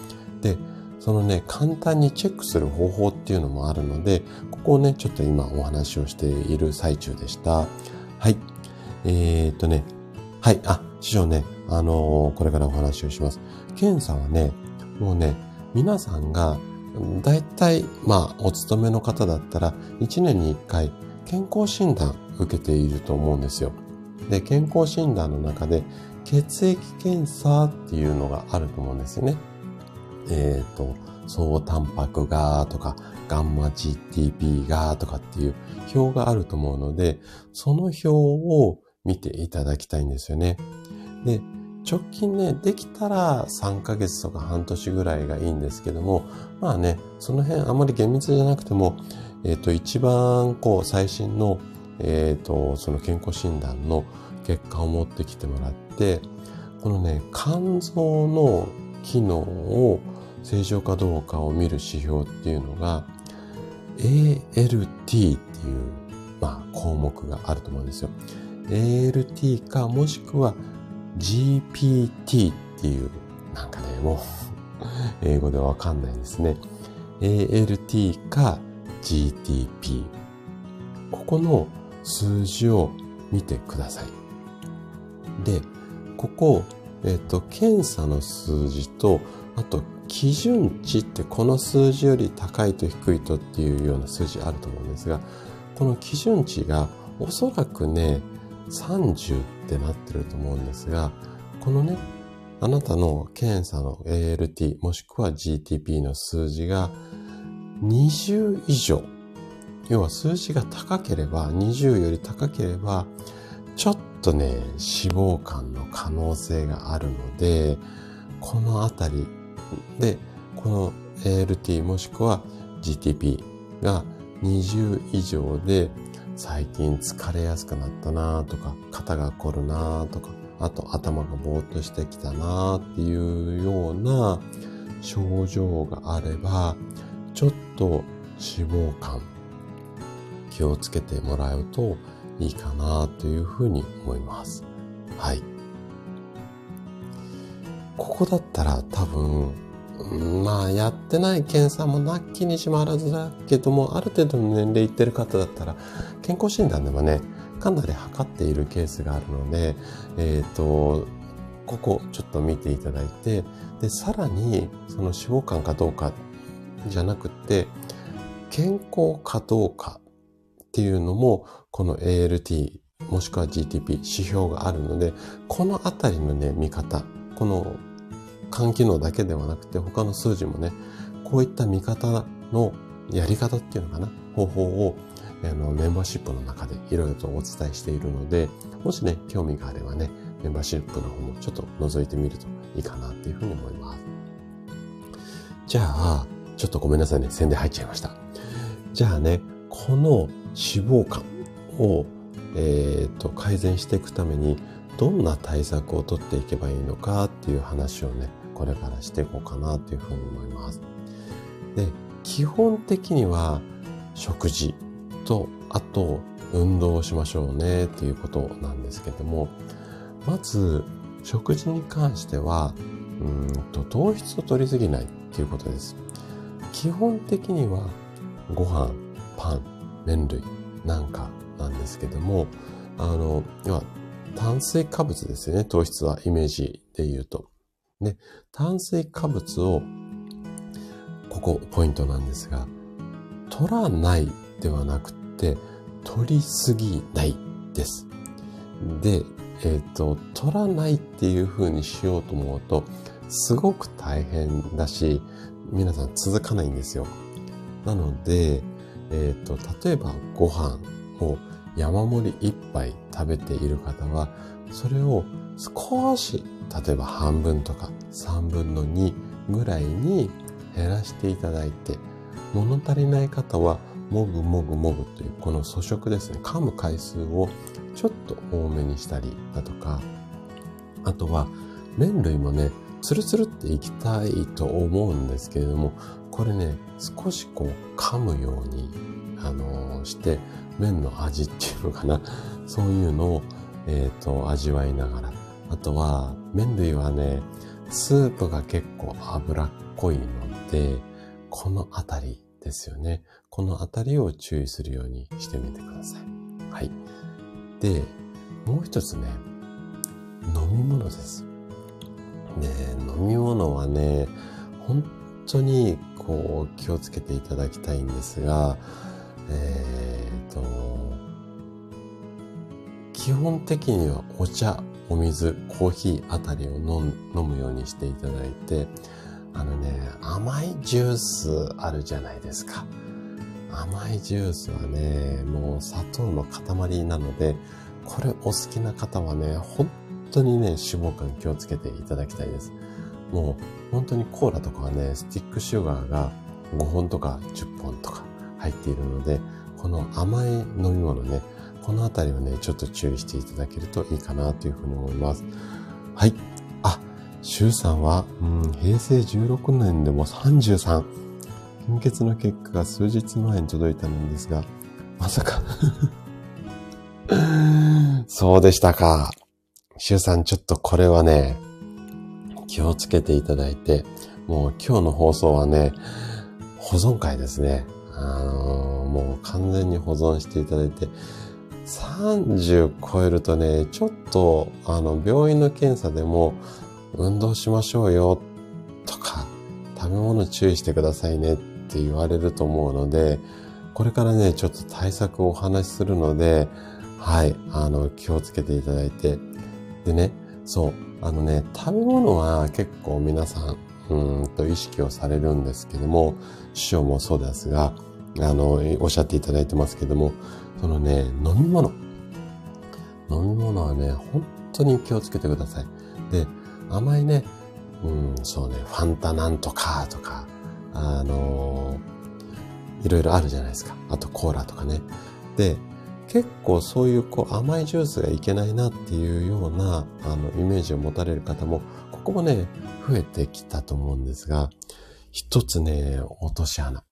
で、そのね、簡単にチェックする方法っていうのもあるので、ここをね、ちょっと今お話をしている最中でした。はい。えー、っとね、はい、あ、師匠ね、あのー、これからお話をします。検査はね、もうね、皆さんが大体、まあ、お勤めの方だったら、1年に1回、健康診断受けていると思うんですよ。で、健康診断の中で、血液検査っていうのがあると思うんですよね。えっ、ー、と、総タンパクがとか、ガンマ GTP がとかっていう表があると思うので、その表を見ていただきたいんですよね。で、直近ね、できたら3ヶ月とか半年ぐらいがいいんですけども、まあね、その辺あまり厳密じゃなくても、えっ、ー、と、一番こう最新の、えっ、ー、と、その健康診断の結果を持ってきてもらって、このね、肝臓の機能を正常かどうかを見る指標っていうのが、ALT っていう、まあ、項目があると思うんですよ。ALT か、もしくは GPT っていう、なんかね、もう 英語でわかんないですね。ALT か GTP。ここの数字を見てください。で、ここ、えっ、と、検査の数字と、あと、基準値ってこの数字より高いと低いとっていうような数字あると思うんですが、この基準値がおそらくね、30ってなってると思うんですが、このね、あなたの検査の ALT もしくは GTP の数字が20以上、要は数字が高ければ、20より高ければ、ちょっとね、脂肪肝の可能性があるので、このあたりで、この ALT もしくは GTP が20以上で最近疲れやすくなったなとか、肩が凝るなとか、あと頭がぼーっとしてきたなっていうような症状があれば、ちょっと脂肪肝気をつけてもらうといいかなというふうに思います。はい。ここだったら多分、まあやってない検査もなきにしもあらずだけども、ある程度の年齢いってる方だったら、健康診断でもね、かなり測っているケースがあるので、えっ、ー、と、ここちょっと見ていただいて、で、さらに、その脂肪肝かどうかじゃなくて、健康かどうかっていうのも、この ALT、もしくは GTP 指標があるので、このあたりのね、見方、この肝機能だけではなくて、他の数字もね、こういった見方のやり方っていうのかな、方法をあのメンバーシップの中でいろいろとお伝えしているので、もしね、興味があればね、メンバーシップの方もちょっと覗いてみるといいかなっていうふうに思います。じゃあ、ちょっとごめんなさいね、宣伝入っちゃいました。じゃあね、この脂肪肝を、えー、と改善していくためにどんな対策をとっていけばいいのかっていう話をね、これからしていこうかなというふうに思います。で、基本的には食事と、あと運動をしましょうねっていうことなんですけども、まず食事に関しては、うんと糖質を取りすぎないっていうことです。基本的にはご飯、パン、麺類なんかなんですけども、あの、要は炭水化物ですよね。糖質はイメージで言うと。ね、炭水化物を、ここポイントなんですが、取らないではなくて、取りすぎないです。で、えっ、ー、と、取らないっていう風にしようと思うと、すごく大変だし、皆さん続かないんですよ。なので、えっ、ー、と、例えばご飯を山盛り一杯食べている方は、それを少し、例えば半分とか三分の二ぐらいに減らしていただいて、物足りない方は、もぐもぐもぐというこの粗食ですね、噛む回数をちょっと多めにしたりだとか、あとは麺類もね、ツルツルっていきたいと思うんですけれども、これね、少しこう噛むように、あのー、して、麺の味っていうのかな。そういうのを、えっ、ー、と、味わいながら。あとは、麺類はね、スープが結構脂っこいので、このあたりですよね。このあたりを注意するようにしてみてください。はい。で、もう一つね、飲み物です。で、飲み物はね、本当にこう気をつけていただきたいんですが、えっ、ー、と、基本的にはお茶、お水、コーヒーあたりを飲むようにしていただいて、あのね、甘いジュースあるじゃないですか。甘いジュースはね、もう砂糖の塊なので、これお好きな方はね、本当にね、脂肪肝気をつけていただきたいです。もう本当にコーラとかはね、スティックシュガーが5本とか10本とか入っているので、この甘い飲み物ね、このあたりはね、ちょっと注意していただけるといいかなというふうに思います。はい。あ、シュウさんは、うん、平成16年でも33。貧血の結果が数日前に届いたのですが、まさか そうでしたか。シュウさん、ちょっとこれはね、気をつけていただいて、もう今日の放送はね、保存会ですね。あのー、もう完全に保存していただいて、30超えるとね、ちょっと、あの、病院の検査でも、運動しましょうよ、とか、食べ物注意してくださいねって言われると思うので、これからね、ちょっと対策をお話しするので、はい、あの、気をつけていただいて。でね、そう、あのね、食べ物は結構皆さん、うんと意識をされるんですけども、師匠もそうですが、あの、おっしゃっていただいてますけども、そのね、飲み物。飲み物はね、本当に気をつけてください。で、甘いね、うん、そうね、ファンタなんとかとか、あのー、いろいろあるじゃないですか。あとコーラとかね。で、結構そういうこう甘いジュースがいけないなっていうようなあのイメージを持たれる方も、ここもね、増えてきたと思うんですが、一つね、落とし穴。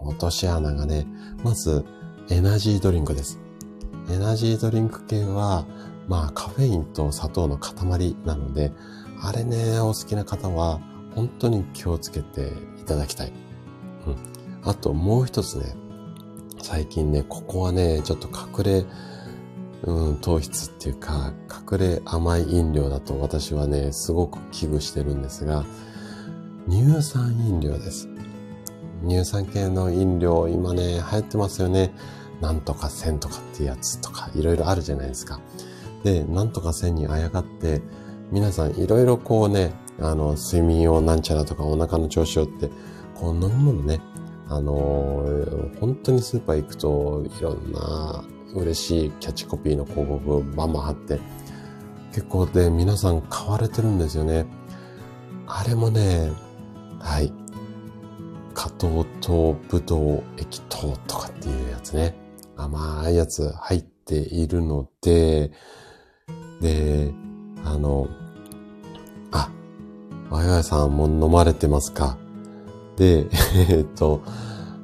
落とし穴がね、まずエナジードリンクです。エナジードリンク系は、まあカフェインと砂糖の塊なので、あれね、お好きな方は本当に気をつけていただきたい。うん。あともう一つね、最近ね、ここはね、ちょっと隠れ、うん、糖質っていうか、隠れ甘い飲料だと私はね、すごく危惧してるんですが、乳酸飲料です。乳酸系の飲料、今ね、流行ってますよね。なんとか線とかっていうやつとか、いろいろあるじゃないですか。で、なんとか線にあやがって、皆さんいろいろこうね、あの、睡眠をなんちゃらとかお腹の調子をって、こう飲み物ね、あのー、本当にスーパー行くといろんな嬉しいキャッチコピーの広告をバンバン貼って、結構で皆さん買われてるんですよね。あれもね、はい。加糖糖ブドウ液糖とかっていうやつね。甘いやつ入っているので、で、あの、あ、わいわいさんも飲まれてますか？で、えっと、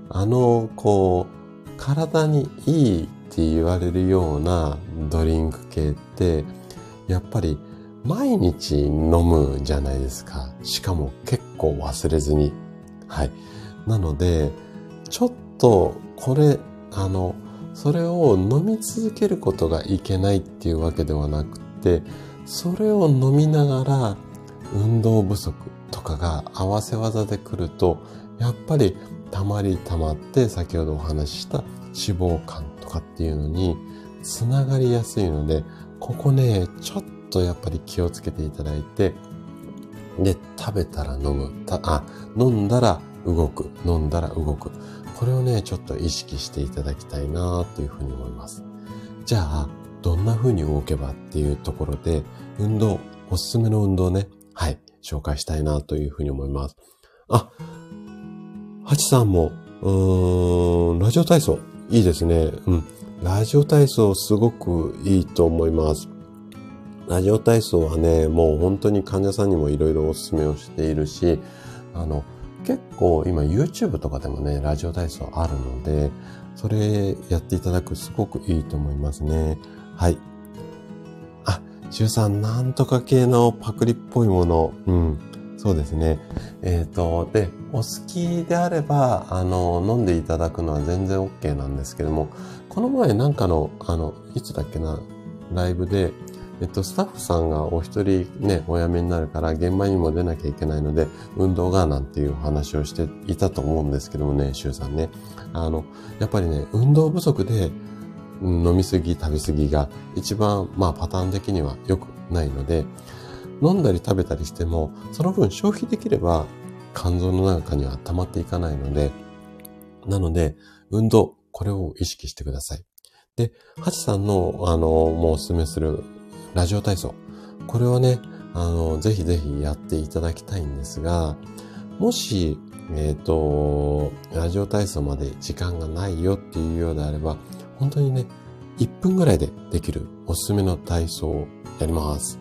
あの、こう、体にいいって言われるようなドリンク系って、やっぱり毎日飲むじゃないですか。しかも結構忘れずに。はい。なので、ちょっとこれ、あの、それを飲み続けることがいけないっていうわけではなくて、それを飲みながら運動不足とかが合わせ技で来ると、やっぱり溜まり溜まって先ほどお話しした脂肪肝とかっていうのにつながりやすいので、ここね、ちょっとやっぱり気をつけていただいて、で、食べたら飲む。あ、飲んだら動く。飲んだら動く。これをね、ちょっと意識していただきたいなというふうに思います。じゃあ、どんな風に動けばっていうところで、運動、おすすめの運動ね、はい、紹介したいなというふうに思います。あ、ハチさんも、うーん、ラジオ体操、いいですね。うん。ラジオ体操すごくいいと思います。ラジオ体操はね、もう本当に患者さんにもいろいろお勧めをしているし、あの、結構今 YouTube とかでもね、ラジオ体操あるので、それやっていただくすごくいいと思いますね。はい。あ、中さん、なんとか系のパクリっぽいもの。うん。そうですね。えっ、ー、と、で、お好きであれば、あの、飲んでいただくのは全然 OK なんですけども、この前なんかの、あの、いつだっけな、ライブで、えっと、スタッフさんがお一人ね、お辞めになるから現場にも出なきゃいけないので、運動がなんていう話をしていたと思うんですけどもね、周さんね。あの、やっぱりね、運動不足で飲みすぎ、食べすぎが一番、まあパターン的には良くないので、飲んだり食べたりしても、その分消費できれば肝臓の中には溜まっていかないので、なので、運動、これを意識してください。で、ハチさんの、あの、もうお勧めするラジオ体操。これはね、あの、ぜひぜひやっていただきたいんですが、もし、えっ、ー、と、ラジオ体操まで時間がないよっていうようであれば、本当にね、1分ぐらいでできるおすすめの体操をやります。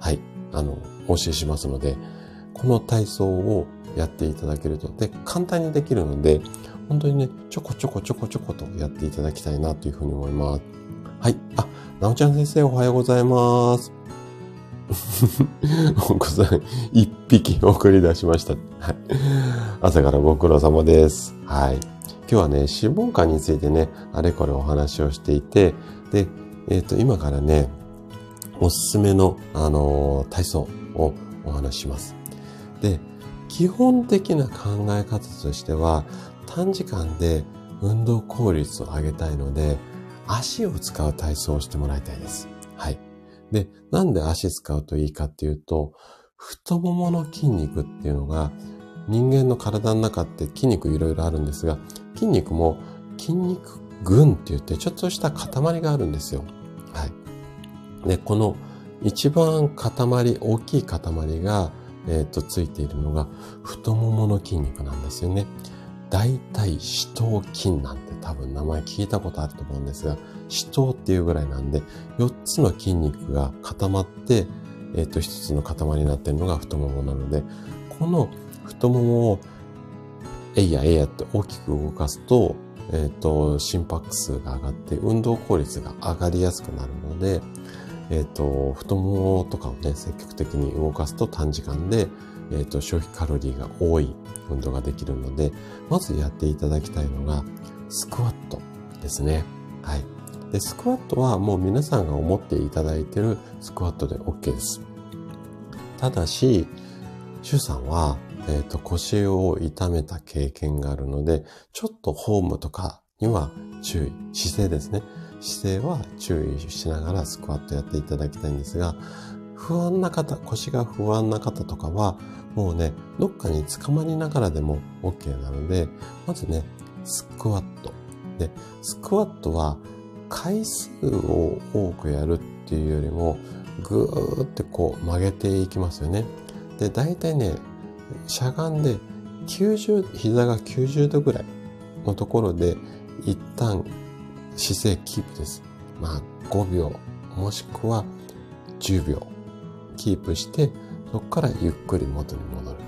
はい。あの、お教えしますので、この体操をやっていただけると、で、簡単にできるので、本当にね、ちょこちょこちょこちょことやっていただきたいなというふうに思います。はい。あ、なおちゃん先生おはようございます。お子さん一匹送り出しました。はい。朝からご苦労様です。はい。今日はね、脂肪肝についてね、あれこれお話をしていて、で、えっ、ー、と、今からね、おすすめの、あのー、体操をお話しします。で、基本的な考え方としては、短時間で運動効率を上げたいので、足を使う体操をしてもらいたいです。はい。で、なんで足使うといいかっていうと、太ももの筋肉っていうのが人間の体の中って筋肉いろいろあるんですが、筋肉も筋肉群って言ってちょっとした塊があるんですよ。はい。で、この一番塊、大きい塊が、えっ、と、ついているのが太ももの筋肉なんですよね。大体、死頭筋なんて多分名前聞いたことあると思うんですが、死頭っていうぐらいなんで、4つの筋肉が固まって、えっ、ー、と、1つの塊になってるのが太ももなので、この太ももを、えいやえいやって大きく動かすと、えっ、ー、と、心拍数が上がって運動効率が上がりやすくなるので、えっ、ー、と、太ももとかをね、積極的に動かすと短時間で、えっ、ー、と、消費カロリーが多い運動ができるので、まずやっていただきたいのが、スクワットですね。はい。で、スクワットはもう皆さんが思っていただいてるスクワットで OK です。ただし、シュさんは、えっ、ー、と、腰を痛めた経験があるので、ちょっとホームとかには注意。姿勢ですね。姿勢は注意しながらスクワットやっていただきたいんですが、不安な方、腰が不安な方とかは、もうね、どっかに捕まりながらでも OK なので、まずね、スクワット。で、スクワットは回数を多くやるっていうよりも、ぐーってこう曲げていきますよね。で、大体ね、しゃがんで90、膝が90度ぐらいのところで一旦姿勢キープです。まあ5秒もしくは10秒キープしてそこからゆっくり元に戻る。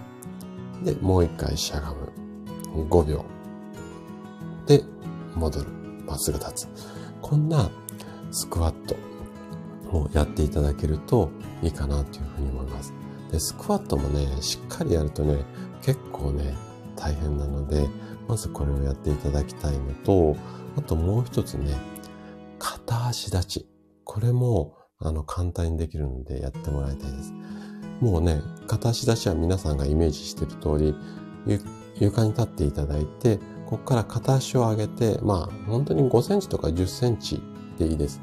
で、もう一回しゃがむ。5秒。で、戻る。まっすぐ立つ。こんなスクワットをやっていただけるといいかなというふうに思います。で、スクワットもね、しっかりやるとね、結構ね、大変なので、まずこれをやっていただきたいのと、あともう一つね、片足立ち。これも、あの、簡単にできるのでやってもらいたいです。もうね、片足立ちは皆さんがイメージしている通り、床に立っていただいて、ここから片足を上げて、まあ、本当に5センチとか10センチでいいです。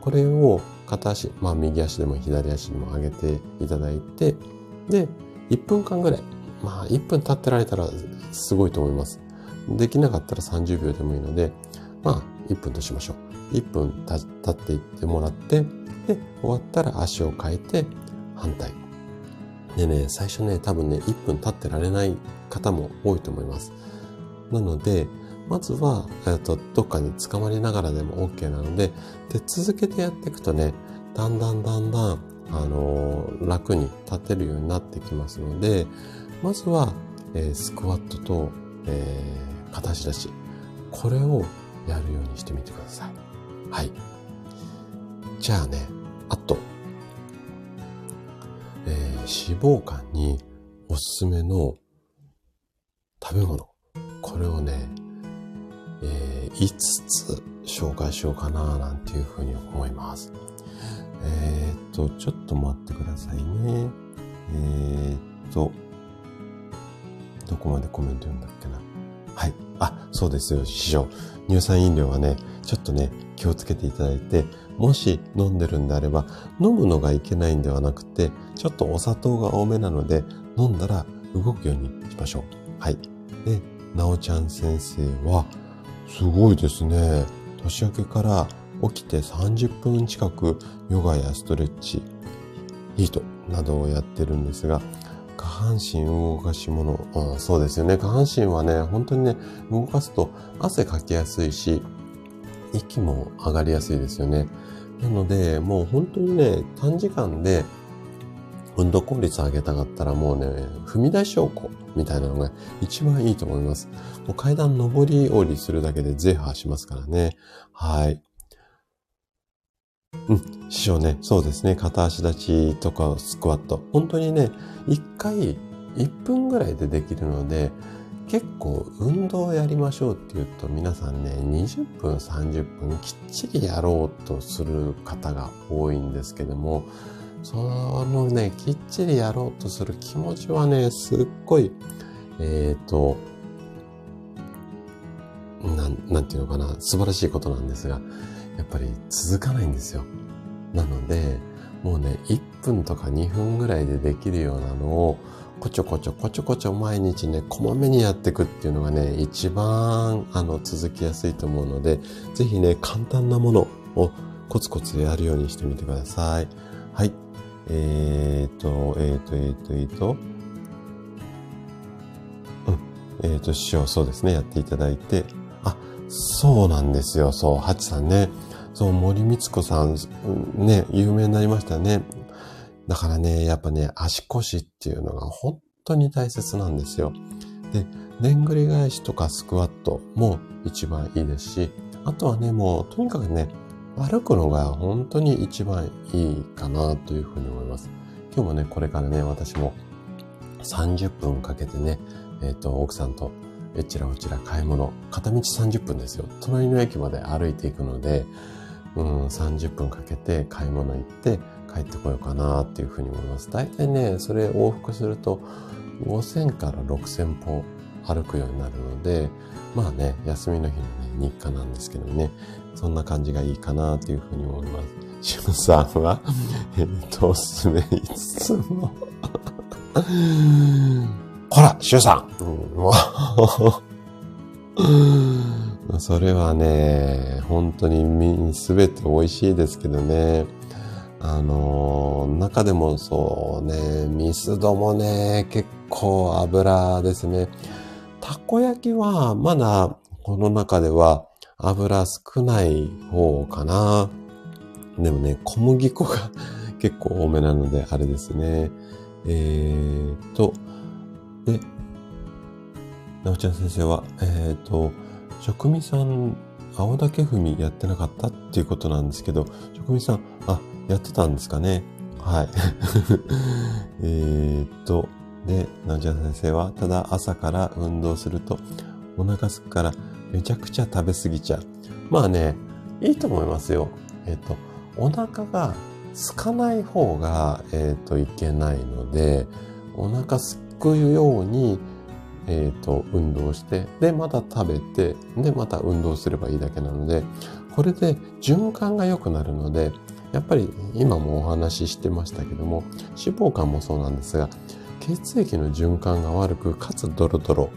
これを片足、まあ右足でも左足でも上げていただいて、で、1分間ぐらい、まあ1分経ってられたらすごいと思います。できなかったら30秒でもいいので、まあ1分としましょう。1分経っていってもらって、で、終わったら足を変えて反対。でね、最初ね、多分ね、1分経ってられない方も多いと思います。なので、まずは、えっと、どっかに捕まりながらでも OK なので、で、続けてやっていくとね、だんだんだんだん、あのー、楽に立てるようになってきますので、まずは、えー、スクワットと、えー、片足立ち。これをやるようにしてみてください。はい。じゃあね、あと、えー、脂肪肝におすすめの食べ物。これをね、えー、5つ紹介しようかななんていうふうに思います。えー、っと、ちょっと待ってくださいね。えー、っと、どこまでコメント読んだっけな。はい。あ、そうですよ、師匠。乳酸飲料はね、ちょっとね、気をつけていただいて、もし飲んでるんであれば、飲むのがいけないんではなくて、ちょっとお砂糖が多めなので、飲んだら動くようにしましょう。はい。で、なおちゃん先生は、すごいですね。年明けから起きて30分近くヨガやストレッチ、ヒートなどをやってるんですが、下半身動かし物、うん、そうですよね。下半身はね、本当にね、動かすと汗かきやすいし、息も上がりやすいですよね。なので、もう本当にね、短時間で運動効率上げたかったらもうね、踏み台昇降みたいなのが一番いいと思います。もう階段上り下りするだけでゼハしますからね。はい。うん、師匠ね、そうですね。片足立ちとかスクワット。本当にね、一回1分ぐらいでできるので、結構運動をやりましょうって言うと皆さんね、20分、30分きっちりやろうとする方が多いんですけども、そのね、きっちりやろうとする気持ちはね、すっごい、えっ、ー、と、なん、なんていうのかな、素晴らしいことなんですが、やっぱり続かないんですよ。なので、もうね、1分とか2分ぐらいでできるようなのを、こちょこちょこちょこちょ毎日ね、こまめにやっていくっていうのがね、一番、あの、続きやすいと思うので、ぜひね、簡単なものをコツコツやるようにしてみてください。はい。えーと、えーと、えーと、えーと、うん。えーと、師匠、そうですね、やっていただいて、あ、そうなんですよ、そう、ハチさんね。そう、森光子さん、ね、有名になりましたね。だからね、やっぱね、足腰っていうのが本当に大切なんですよ。で、でんぐり返しとかスクワットも一番いいですし、あとはね、もうとにかくね、歩くのが本当に一番いいかなというふうに思います。今日もね、これからね、私も30分かけてね、えっ、ー、と、奥さんとえちらおちら買い物、片道30分ですよ。隣の駅まで歩いていくので、うん、30分かけて買い物行って帰ってこようかなっていうふうに思います。大体ね、それ往復すると5000から6000歩歩くようになるので、まあね、休みの日のね、日課なんですけどね、そんな感じがいいかなというふうに思います。シュンさんは、えっと、おすすめいつもほら、シュンさん、うん、も うそれはね、本当にすべて美味しいですけどね。あの、中でもそうね、ミスドもね、結構油ですね。たこ焼きはまだこの中では油少ない方かな。でもね、小麦粉が 結構多めなので、あれですね。えーと、で、なおちゃん先生は、えーと、職味さん、青竹踏みやってなかったっていうことなんですけど、職味さん、あ、やってたんですかね。はい。えっと、で、なおちゃん先生は、ただ朝から運動するとお腹すくからめちゃくちゃ食べ過ぎちゃう。まあね、いいと思いますよ。えっ、と、お腹が空かない方が、えっ、と、いけないので、お腹すくように、えっ、と、運動して、で、また食べて、で、また運動すればいいだけなので、これで循環が良くなるので、やっぱり今もお話ししてましたけども、脂肪肝もそうなんですが、血液の循環が悪く、かつドロドロ、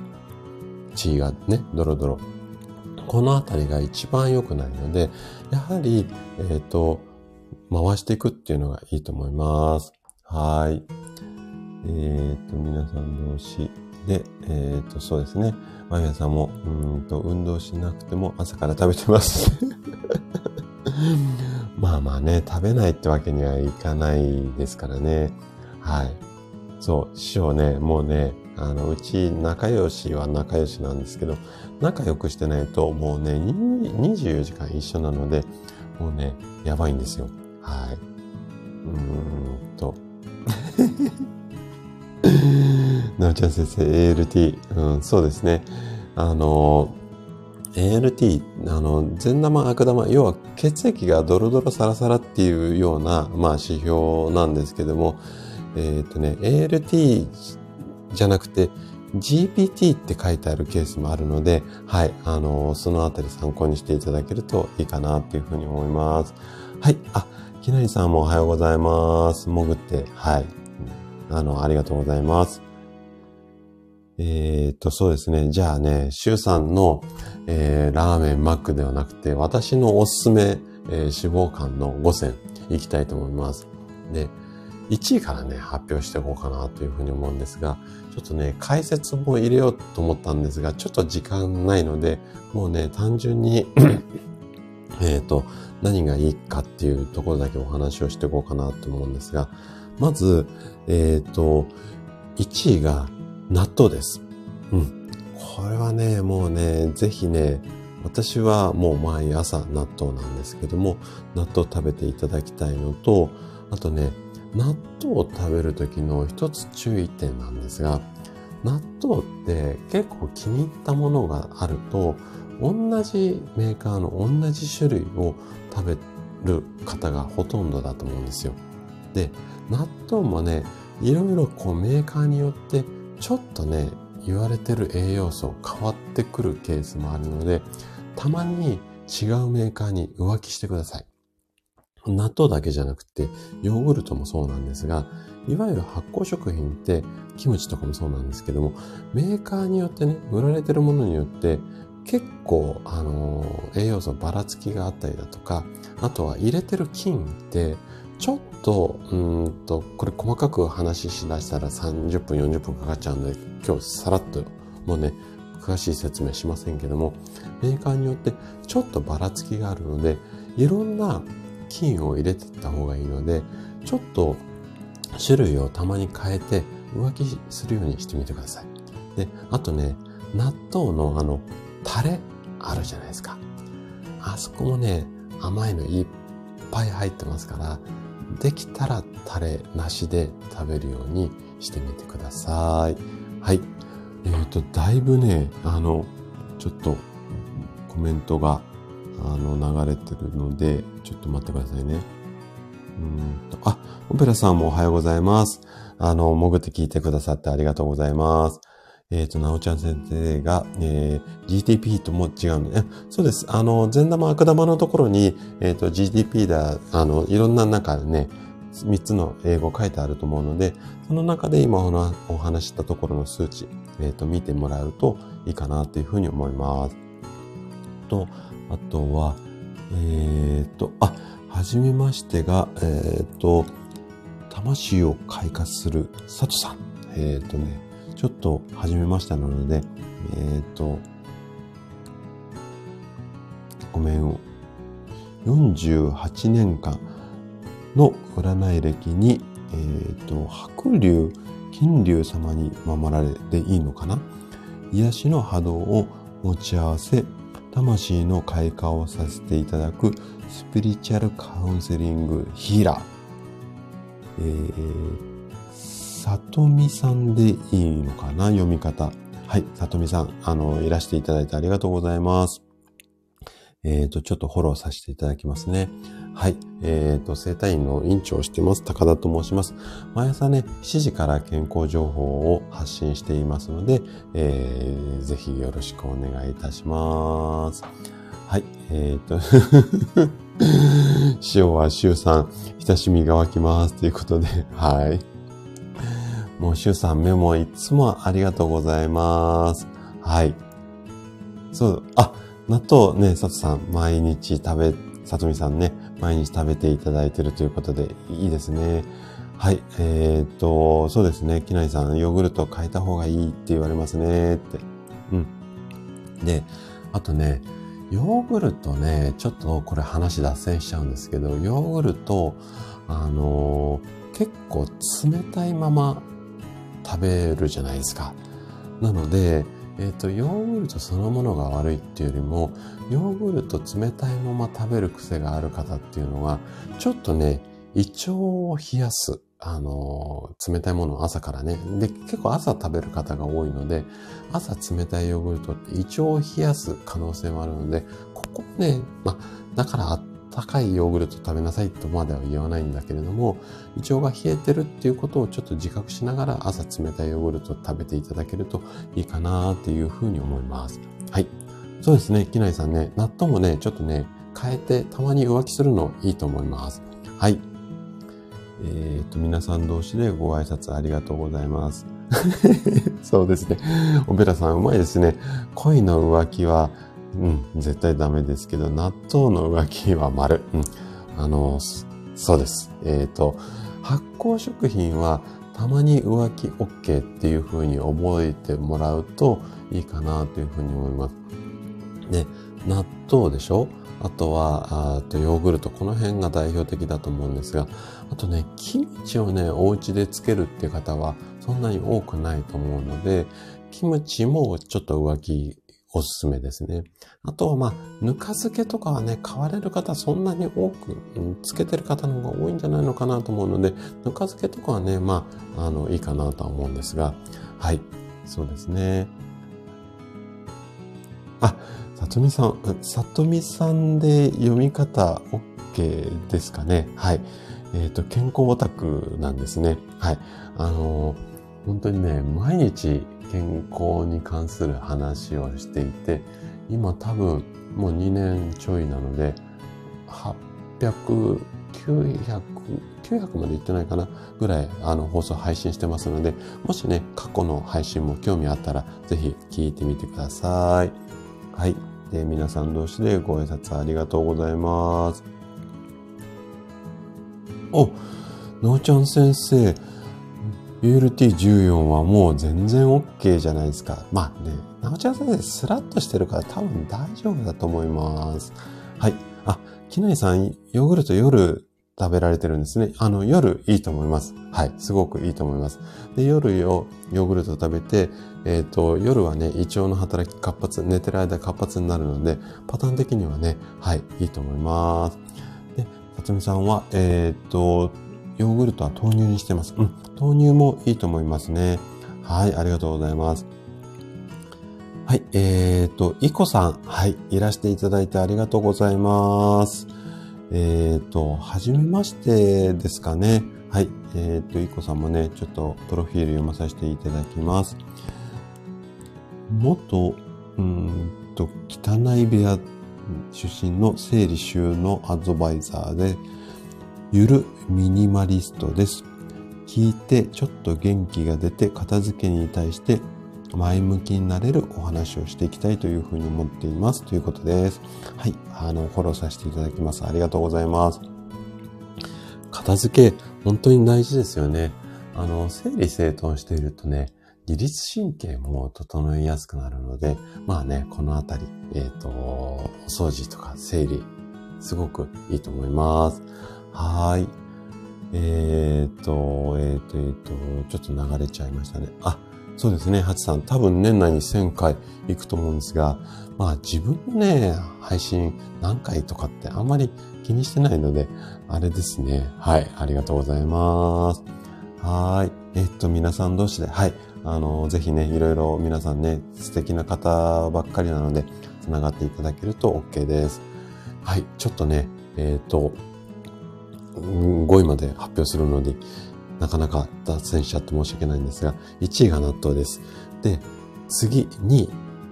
血がね、ドロドロ。このあたりが一番良くないので、やはり、えっ、ー、と、回していくっていうのがいいと思います。はい。えっ、ー、と、皆さん同士で、えっ、ー、と、そうですね。マヤさんも、うんと、運動しなくても朝から食べてます。まあまあね、食べないってわけにはいかないですからね。はい。そう、師匠ね、もうね、あの、うち仲良しは仲良しなんですけど、仲良くしてないともうね、24時間一緒なので、もうね、やばいんですよ。はい。うーんと。なおちゃん先生、ALT、うん、そうですね。あの、ALT、あの、善玉、悪玉、要は血液がドロドロサラサラっていうような、まあ指標なんですけども、えっ、ー、とね、ALT じゃなくて GPT って書いてあるケースもあるので、はい、あの、そのあたり参考にしていただけるといいかなっていうふうに思います。はい、あ、きなりさんもおはようございます。潜って、はい、あの、ありがとうございます。えー、っと、そうですね。じゃあね、シュさんの、えー、ラーメンマックではなくて、私のおすすめ、えー、脂肪肝の5選いきたいと思います。で、1位からね、発表していこうかなというふうに思うんですが、ちょっとね、解説も入れようと思ったんですが、ちょっと時間ないので、もうね、単純に えっと、何がいいかっていうところだけお話をしていこうかなと思うんですが、まず、えっ、ー、と、1位が納豆です。うん。これはね、もうね、ぜひね、私はもう毎朝納豆なんですけども、納豆食べていただきたいのと、あとね、納豆を食べる時の一つ注意点なんですが、納豆って結構気に入ったものがあると、同じメーカーの同じ種類を食べる方がほとんどだと思うんですよ。で、納豆もね、いろいろこうメーカーによってちょっとね、言われてる栄養素変わってくるケースもあるので、たまに違うメーカーに浮気してください。納豆だけじゃなくて、ヨーグルトもそうなんですが、いわゆる発酵食品って、キムチとかもそうなんですけども、メーカーによってね、売られてるものによって、結構、あのー、栄養素ばらつきがあったりだとか、あとは入れてる菌って、ちょっと、うんと、これ細かく話ししだしたら30分、40分かかっちゃうんで、今日さらっと、もうね、詳しい説明しませんけども、メーカーによってちょっとばらつきがあるので、いろんな菌を入れてった方がいいので、ちょっと種類をたまに変えて浮気するようにしてみてください。で、あとね、納豆のあの、タレあるじゃないですか。あそこもね、甘いのいっぱい入ってますから、できたらタレなしで食べるようにしてみてください。はい。えっ、ー、と、だいぶね、あの、ちょっとコメントが、あの、流れてるので、ちょっと待ってくださいね。うんと、あ、オペラさんもおはようございます。あの、潜って聞いてくださってありがとうございます。えっ、ー、と、なおちゃん先生が、えー、GTP とも違うのね。そうです。あの、善玉、悪玉のところに、えっ、ー、と、GTP だ、あの、いろんな中でね、3つの英語書いてあると思うので、その中で今お話したところの数値、えっ、ー、と、見てもらうといいかなっていうふうに思います。と、あとは、えっ、と、あ、はじめましてが、えっ、と、魂を開花する佐藤さん。えっ、とね、ちょっとはじめましたなので、えっ、と、ごめんを。48年間、の占い歴に、えっ、と、白龍、金龍様に守られていいのかな？癒しの波動を持ち合わせ、魂の開花をさせていただくスピリチュアルカウンセリングヒーラー。えー、さとみさんでいいのかな？読み方。はい、さとみさん、あの、いらしていただいてありがとうございます。えっ、ー、と、ちょっとフォローさせていただきますね。はい。えっ、ー、と、生体院の院長をしてます。高田と申します。毎朝ね、7時から健康情報を発信していますので、えー、ぜひよろしくお願いいたします。はい。えっ、ー、と塩は塩さん、親しみが湧きます。ということで、はい。もう塩さんメモいつもありがとうございます。はい。そう、あ、納豆ね、佐藤さん、毎日食べ、さとみさんね、毎日食べていただいているということで、いいですね。はい。えー、っと、そうですね。きなりさん、ヨーグルト変えた方がいいって言われますね。って。うん。で、あとね、ヨーグルトね、ちょっとこれ話脱線しちゃうんですけど、ヨーグルト、あのー、結構冷たいまま食べるじゃないですか。なので、えっ、ー、と、ヨーグルトそのものが悪いっていうよりも、ヨーグルト冷たいまま食べる癖がある方っていうのは、ちょっとね、胃腸を冷やす。あの、冷たいものを朝からね。で、結構朝食べる方が多いので、朝冷たいヨーグルトって胃腸を冷やす可能性もあるので、ここね、まあ、だからあっ高いヨーグルト食べなさいとまでは言わないんだけれども、胃腸が冷えてるっていうことをちょっと自覚しながら朝冷たいヨーグルトを食べていただけるといいかなっていうふうに思います。はい。そうですね、きないさんね、納豆もね、ちょっとね、変えてたまに浮気するのいいと思います。はい。えっ、ー、と、皆さん同士でご挨拶ありがとうございます。そうですね。オペラさんうまいですね。恋の浮気はうん、絶対ダメですけど、納豆の浮気は丸。うん、あの、そうです。えっ、ー、と、発酵食品はたまに浮気 OK っていうふうに覚えてもらうといいかなというふうに思います。で、納豆でしょ？あとは、あとヨーグルト、この辺が代表的だと思うんですが、あとね、キムチをね、お家でつけるって方はそんなに多くないと思うので、キムチもちょっと浮気おすすめですね。あとはまあ、ぬか漬けとかはね、買われる方そんなに多く、うん、つけてる方の方が多いんじゃないのかなと思うので、ぬか漬けとかはね、まあ、あの、いいかなとは思うんですが、はい、そうですね。あ、さとみさん、さとみさんで読み方 OK ですかね。はい。えっ、ー、と、健康オタクなんですね。はい。あの本当にね、毎日健康に関する話をしていて、今多分もう2年ちょいなので、800、900、900までいってないかなぐらい、あの、放送配信してますので、もしね、過去の配信も興味あったら、ぜひ聞いてみてください。はい。で、皆さん同士でご挨拶ありがとうございます。お、のーちゃん先生、ULT14 はもう全然 OK じゃないですか。まあね、なおちゃん先生スラッとしてるから多分大丈夫だと思います。はい。あ、きなりさん、ヨーグルト夜食べられてるんですね。あの、夜いいと思います。はい。すごくいいと思います。で、夜をヨーグルト食べて、えっ、ー、と、夜はね、胃腸の働き活発、寝てる間活発になるので、パターン的にはね、はい、いいと思います。で、さつみさんは、えっ、ー、と、ヨーグルトは豆乳にしてます。うん、豆乳もいいと思いますね。はい、ありがとうございます。はい、えっ、ー、と、いこさん、はい、いらしていただいてありがとうございます。えっ、ー、と、はじめましてですかね。はい、えっ、ー、と、いこさんもね、ちょっとプロフィール読まさせていただきます。元、うんと、汚い部屋出身の整理収納アドバイザーで、ゆるミニマリストです。聞いてちょっと元気が出て片付けに対して前向きになれるお話をしていきたいというふうに思っていますということです。はい。あの、フォローさせていただきます。ありがとうございます。片付け、本当に大事ですよね。あの、整理整頓しているとね、自律神経も整いやすくなるので、まあね、このあたり、えっ、ー、と、お掃除とか整理、すごくいいと思います。はい。えっ、ー、と、えっ、ー、と、えっ、ー、と、ちょっと流れちゃいましたね。あ、そうですね、ハチさん。多分年内に1000回行くと思うんですが、まあ自分のね、配信何回とかってあんまり気にしてないので、あれですね。はい、ありがとうございます。はい。えっと、皆さん同士で、はい。あの、ぜひね、いろいろ皆さんね、素敵な方ばっかりなので、繋がっていただけると OK です。はい。ちょっとね、えっ、と、5位まで発表するのになかなか脱線しちゃって申し訳ないんですが、1位が納豆です。で、次、2位。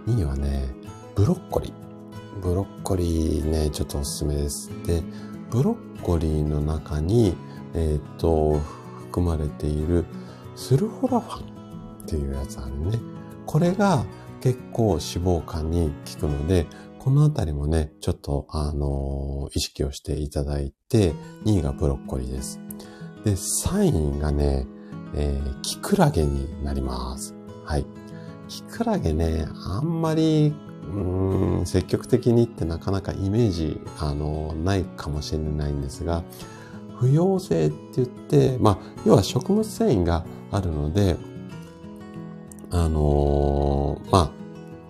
2位はね、ブロッコリー。ブロッコリーね、ちょっとおすすめです。で、ブロッコリーの中に、えっ、ー、と、含まれているスルフォラファンっていうやつあるね。これが結構脂肪肝に効くので、このあたりもね、ちょっと、あのー、意識をしていただいて、2位がブロッコリーです。で、3位がね、えー、キクラゲになります。はい。キクラゲね、あんまり、うん、積極的にってなかなかイメージ、あの、ないかもしれないんですが、不溶性って言って、まあ、要は食物繊維があるので、あのー、ま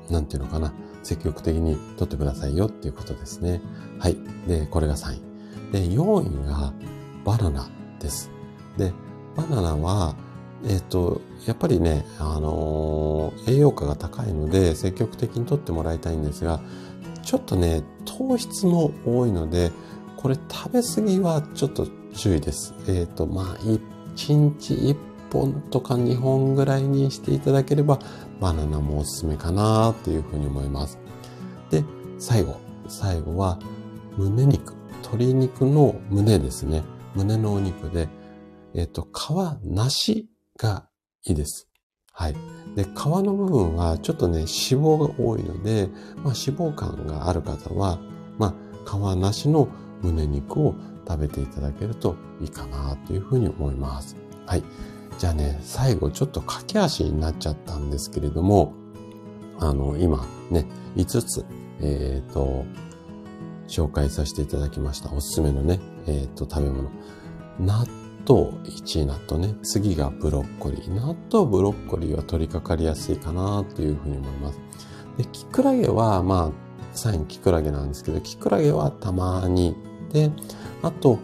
あ、なんていうのかな。積極的に取ってくださいよっていうことですね。はい。で、これが3位。で、4位がバナナです。で、バナナは、えっ、ー、と、やっぱりね、あのー、栄養価が高いので積極的に取ってもらいたいんですが、ちょっとね、糖質も多いので、これ食べ過ぎはちょっと注意です。えっ、ー、と、まあ、1日1本とか2本ぐらいにしていただければ、バナナもおすすめかなっていうふうに思います。で、最後。最後は、胸肉。鶏肉の胸ですね。胸のお肉で、えっ、と、皮なしがいいです。はい。で、皮の部分はちょっとね、脂肪が多いので、まあ、脂肪感がある方は、まあ、皮なしの胸肉を食べていただけるといいかなというふうに思います。はい。じゃあね、最後ちょっと駆け足になっちゃったんですけれども、あの、今ね、5つ、えっ、ー、と、紹介させていただきました。おすすめのね、えっ、ー、と、食べ物。納豆、1位納豆ね。次がブロッコリー。納豆、ブロッコリーは取り掛かりやすいかなというふうに思います。で、キクラゲは、まあ、3位キクラゲなんですけど、キクラゲはたまに。で、あと、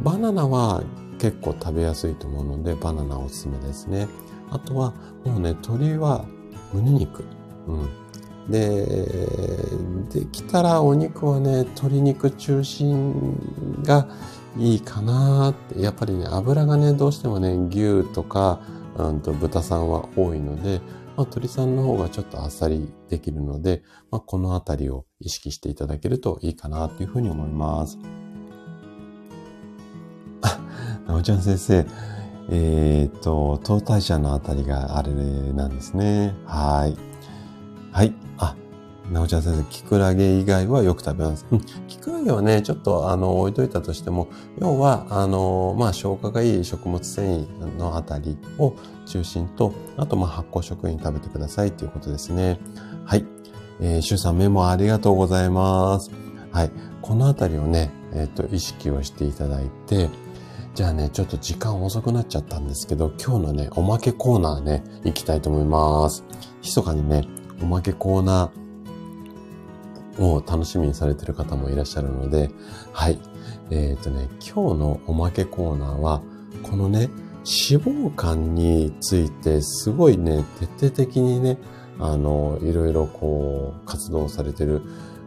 バナナは結構食べやすいと思うので、バナナおすすめですね。あとは、もうね、鶏は胸肉。うん。で、できたらお肉はね、鶏肉中心がいいかなって。やっぱりね、油がね、どうしてもね、牛とか、うんと豚さんは多いので、まあ、鳥さんの方がちょっとあっさりできるので、まあ、このあたりを意識していただけるといいかなというふうに思います。あなおちゃん先生、えっ、と、東大社のあたりがあれなんですね。はい。はい。あ、なおちゃん先生、キクラゲ以外はよく食べます。うん。キクラゲはね、ちょっとあの、置いといたとしても、要は、あの、まあ、消化がいい食物繊維のあたりを中心と、あと、まあ、発酵食品食べてくださいということですね。はい。えー、シュさんメモありがとうございます。はい。このあたりをね、えっ、ー、と、意識をしていただいて、じゃあね、ちょっと時間遅くなっちゃったんですけど、今日のね、おまけコーナーね、行きたいと思います。密かにね、おまけコーナーを楽しみにされてる方もいらっしゃるので、はい。えっ、ー、とね、今日のおまけコーナーは、このね、脂肪肝についてすごいね、徹底的にね、あの、いろいろこう、活動されてる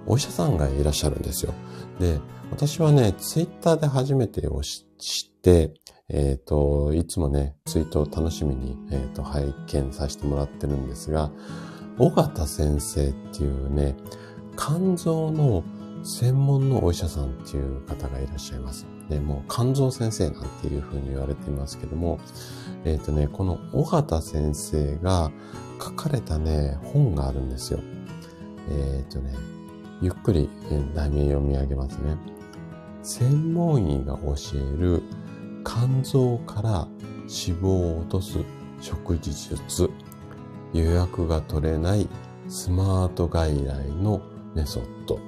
お医者さんがいらっしゃるんですよ。で、私はね、ツイッターで初めてを知って、えっ、ー、と、いつもね、ツイートを楽しみに、えっ、ー、と、拝見させてもらってるんですが、尾形先生っていうね、肝臓の専門のお医者さんっていう方がいらっしゃいます。で、もう肝臓先生なんていうふうに言われていますけども、えっ、ー、とね、この尾形先生が書かれたね、本があるんですよ。えっ、ー、とね、ゆっくり題名読み上げますね。専門医が教える肝臓から脂肪を落とす食事術。予約が取れないスマート外来のメソッド。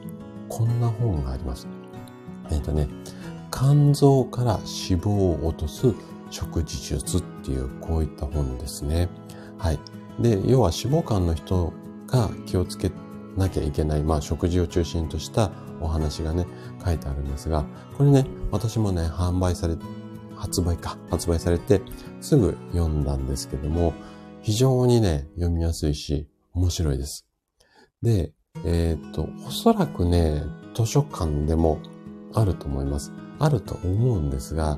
こんな本があります。えっ、ー、とね、肝臓から脂肪を落とす食事術っていうこういった本ですね。はい。で、要は脂肪肝の人が気をつけなきゃいけない、まあ食事を中心としたお話がね、書いてあるんですが、これね、私もね、販売され、発売か、発売されてすぐ読んだんですけども、非常にね、読みやすいし、面白いです。で、えっ、と、おそらくね、図書館でもあると思います。あると思うんですが、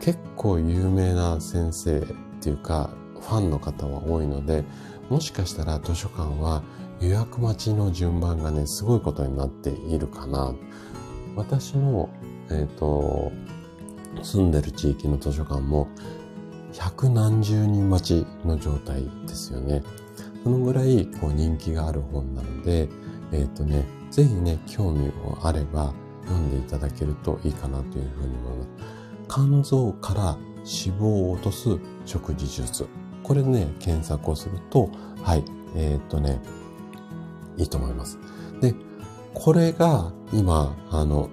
結構有名な先生っていうか、ファンの方は多いので、もしかしたら図書館は予約待ちの順番がね、すごいことになっているかな。私の、えっ、ー、と、住んでる地域の図書館も、百何十人待ちの状態ですよね。そのぐらいこう人気がある本なので、えっ、ー、とね、ぜひね、興味があれば読んでいただけるといいかなというふうに思います。肝臓から脂肪を落とす食事術。これね、検索をすると、はい、えっ、とね、いいと思います。で、これが今、あの、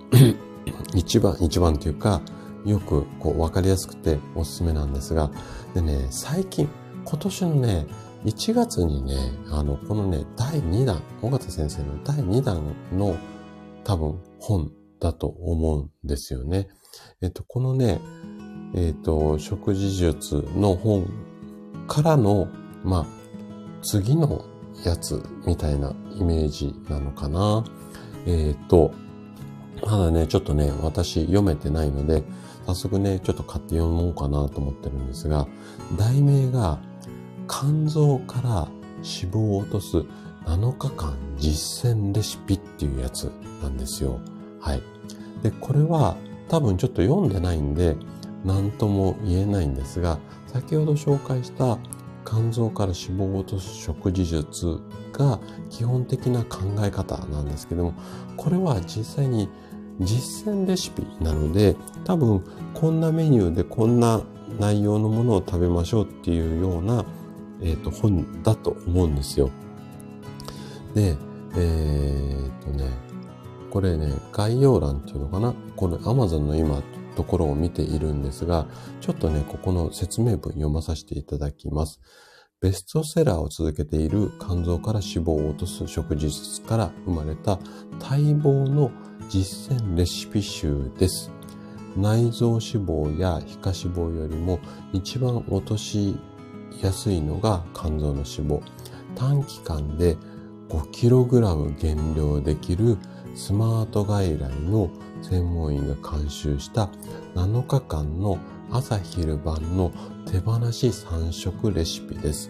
一番、一番というか、よくこう分かりやすくておすすめなんですが、でね、最近、今年のね、1月にね、あの、このね、第2弾、尾形先生の第2弾の多分本だと思うんですよね。えっと、このね、えっと、食事術の本からの、まあ、次のやつみたいなイメージなのかな。えっ、と、まだね、ちょっとね、私読めてないので、早速ね、ちょっと買って読もうかなと思ってるんですが、題名が、肝臓から脂肪を落とす7日間実践レシピっていうやつなんですよ。はい。で、これは多分ちょっと読んでないんで、何とも言えないんですが、先ほど紹介した肝臓から脂肪を落とす食事術が基本的な考え方なんですけども、これは実際に実践レシピなので、多分こんなメニューでこんな内容のものを食べましょうっていうような、え、ー、と本だと思うんですよ。で、えー、っとね、これね、概要欄っていうのかな？これ Amazon の今ところを見ているんですが、ちょっとね、ここの説明文読まさせていただきます。ベストセラーを続けている肝臓から脂肪を落とす食事術から生まれた待望の実践レシピ集です。内臓脂肪や皮下脂肪よりも一番落としやすいのが肝臓の脂肪。短期間で 5kg 減量できるスマート外来の専門医が監修した7日間の朝昼晩の手放し3食レシピです。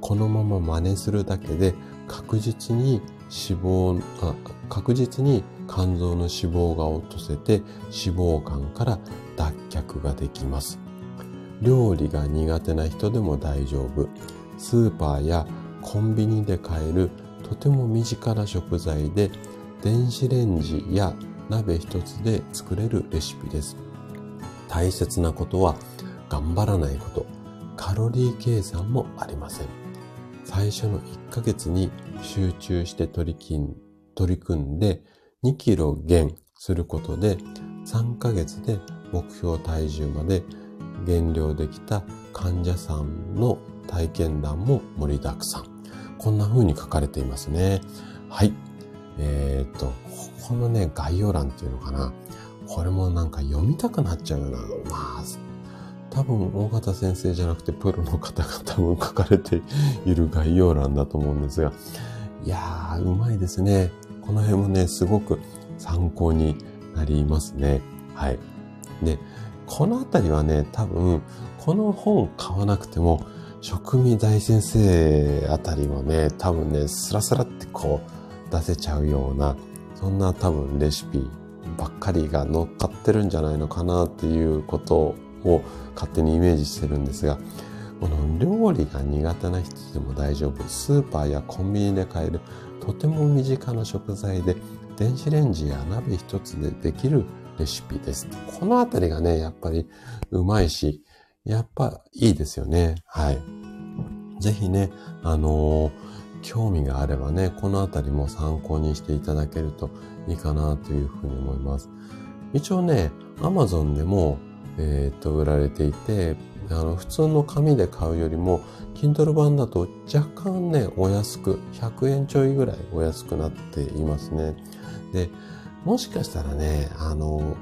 このまま真似するだけで確実に脂肪、あ確実に肝臓の脂肪が落とせて脂肪肝から脱却ができます。料理が苦手な人でも大丈夫。スーパーやコンビニで買えるとても身近な食材で電子レンジや鍋一つで作れるレシピです。大切なことは頑張らないこと。カロリー計算もありません。最初の1ヶ月に集中して取り取り組んで2キロ減することで3ヶ月で目標体重まで減量できた患者さんの体験談も盛りだくさん。こんな風に書かれていますね。はい。えー、っと、ここのね、概要欄っていうのかな。これもなんか読みたくなっちゃうような。まあ、多分、大型先生じゃなくて、プロの方が多分書かれている概要欄だと思うんですが、いやー、うまいですね。この辺もね、すごく参考になりますね。はい。で、このあたりはね、多分、この本買わなくても、職味大先生あたりもね、多分ね、スラスラってこう出せちゃうような、そんな多分レシピばっかりが乗っかってるんじゃないのかなっていうことを勝手にイメージしてるんですが、この料理が苦手な人でも大丈夫。スーパーやコンビニで買えるとても身近な食材で電子レンジや鍋一つでできるレシピです。このあたりがね、やっぱりうまいし、やっぱいいですよね。はい。ぜひね、あのー、興味があればね、このあたりも参考にしていただけるといいかなというふうに思います。一応ね、Amazon でも、えっ、と、売られていて、あの、普通の紙で買うよりも、Kindle 版だと若干ね、お安く、100円ちょいぐらいお安くなっていますね。で、もしかしたらね、あの、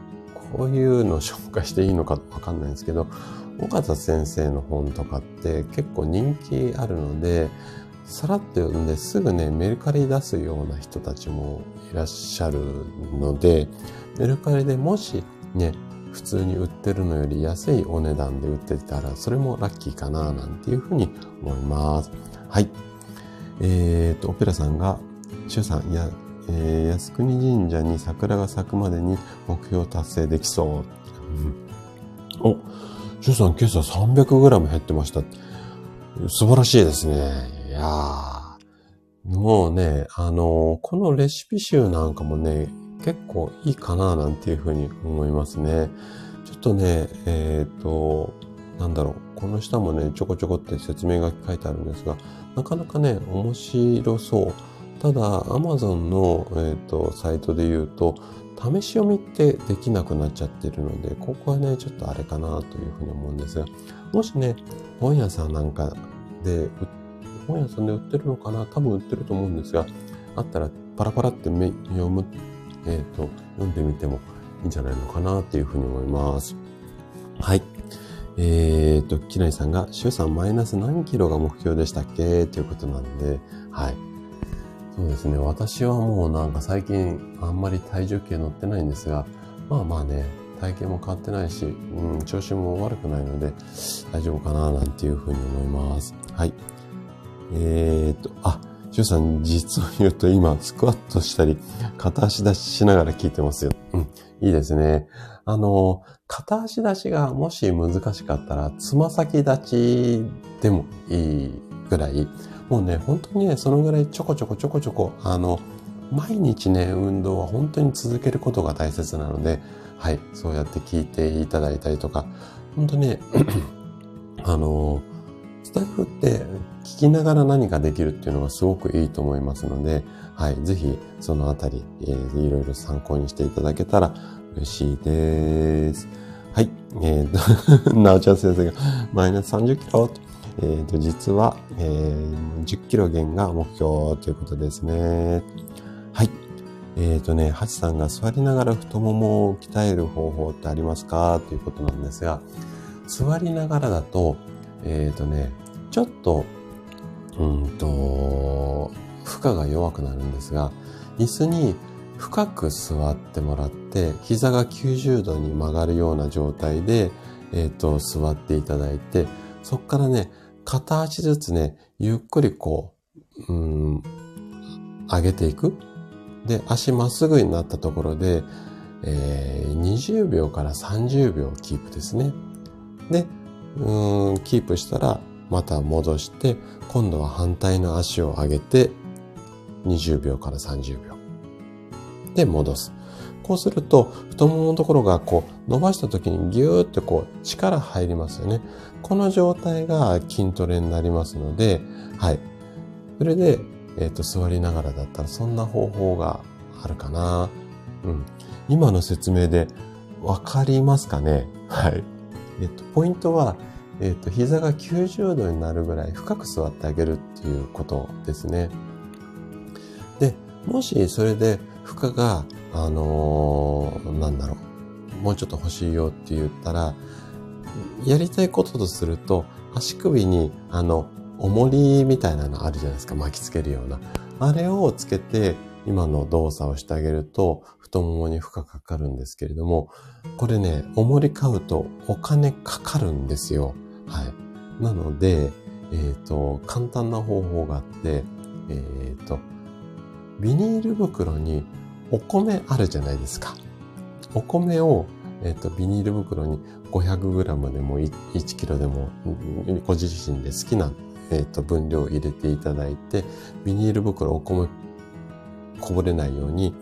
こういうの紹介していいのかわかんないんですけど、岡田先生の本とかって結構人気あるので、さらっと読んですぐね、メルカリ出すような人たちもいらっしゃるので、メルカリでもしね、普通に売ってるのより安いお値段で売ってたら、それもラッキーかな、なんていうふうに思います。はい。えっ、と、オペラさんが、シュさん、いや、えー、靖国神社に桜が咲くまでに目標達成できそう。うん、お、シュさん今朝 300g 減ってました。素晴らしいですね。いやー。もうね、あのー、このレシピ集なんかもね、結構いいかななんていうふうに思いますね。ちょっとね、えっ、ー、と、なんだろう、この下もね、ちょこちょこって説明が書いてあるんですが、なかなかね、面白そう。ただ、Amazon の、えーと、サイトで言うと、試し読みってできなくなっちゃってるので、ここはね、ちょっとあれかなというふうに思うんですが、もしね、本屋さんなんかで、本屋さんで売ってるのかな？多分売ってると思うんですが、あったらパラパラって読む、えっ、ー、と、読んでみてもいいんじゃないのかなっていうふうに思います。はい。えっ、ー、と、きなりさんが、週さんマイナス何キロが目標でしたっけ？ということなんで、はい。そうですね。私はもうなんか最近あんまり体重計乗ってないんですが、まあまあね、体型も変わってないし、うん、調子も悪くないので大丈夫かななんていうふうに思います。はい。えー、っと、あ、しゅうさん、実を言うと今、スクワットしたり、片足出ししながら聞いてますよ。うん、いいですね。あの、片足出しがもし難しかったら、つま先立ちでもいいぐらい、もうね、本当にね、そのぐらいちょこちょこちょこちょこ、あの、毎日ね、運動は本当に続けることが大切なので、はい、そうやって聞いていただいたりとか、本当ね、あの、スタイフって聞きながら何かできるっていうのがすごくいいと思いますので、はい、ぜひそのあたり、えー、いろいろ参考にしていただけたら嬉しいです。はい、えーと、なおちゃん先生がマイナス30キロえー、と、実は、えー、10キロ減が目標ということですね。はい。えっ、ー、とね、ハチさんが座りながら太ももを鍛える方法ってありますか？ということなんですが、座りながらだと、えっ、ー、とね、ちょっと、うんと、負荷が弱くなるんですが、椅子に深く座ってもらって、膝が90度に曲がるような状態で、えっ、ー、と、座っていただいて、そこからね、片足ずつね、ゆっくりこう、うん、上げていく。で、足まっすぐになったところで、えー、20秒から30秒キープですね。で、うん、キープしたら、また戻して、今度は反対の足を上げて、20秒から30秒。で、戻す。こうすると、太もものところがこう伸ばした時にギューってこう力入りますよね。この状態が筋トレになりますので、はい。それで、えっ、ー、と、座りながらだったらそんな方法があるかな。うん。今の説明でわかりますかね？はい。えっ、と、ポイントは、えっ、ー、と、膝が90度になるぐらい深く座ってあげるっていうことですね。で、もしそれで負荷があのー、なんだろう、もうちょっと欲しいよって言ったら、やりたいこととすると、足首に、あの、重りみたいなのあるじゃないですか、巻きつけるような。あれをつけて、今の動作をしてあげると、太ももに負荷かかるんですけれども、これね、重り買うとお金かかるんですよ。はい。なので、えっ、ー、と、簡単な方法があって、えっ、ー、と、ビニール袋にお米あるじゃないですか。お米を、えっ、と、ビニール袋に 500g でも 1kg でも、ご自身で好きな、えっ、と、分量を入れていただいて、ビニール袋お米こぼれないように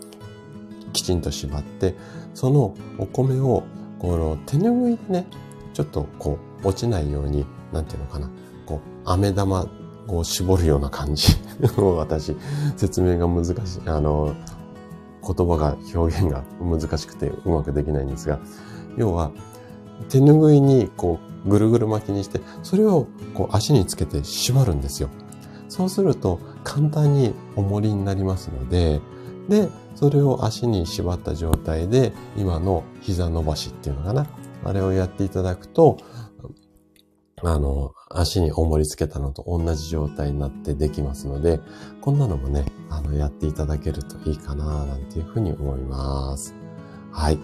きちんと縛って、そのお米を、この手拭いでね、ちょっとこう、落ちないように、なんていうのかな、こう、飴玉を絞るような感じ。私、説明が難しい。あの、言葉が、表現が難しくてうまくできないんですが、要は、手拭いにこうぐるぐる巻きにして、それをこう足につけて縛るんですよ。そうすると簡単に重りになりますので、で、それを足に縛った状態で今の膝伸ばしっていうのかな。あれをやっていただくと、あの、足に重りつけたのと同じ状態になってできますので、こんなのもね、あの、やっていただけるといいかな、なんていうふうに思います。はい。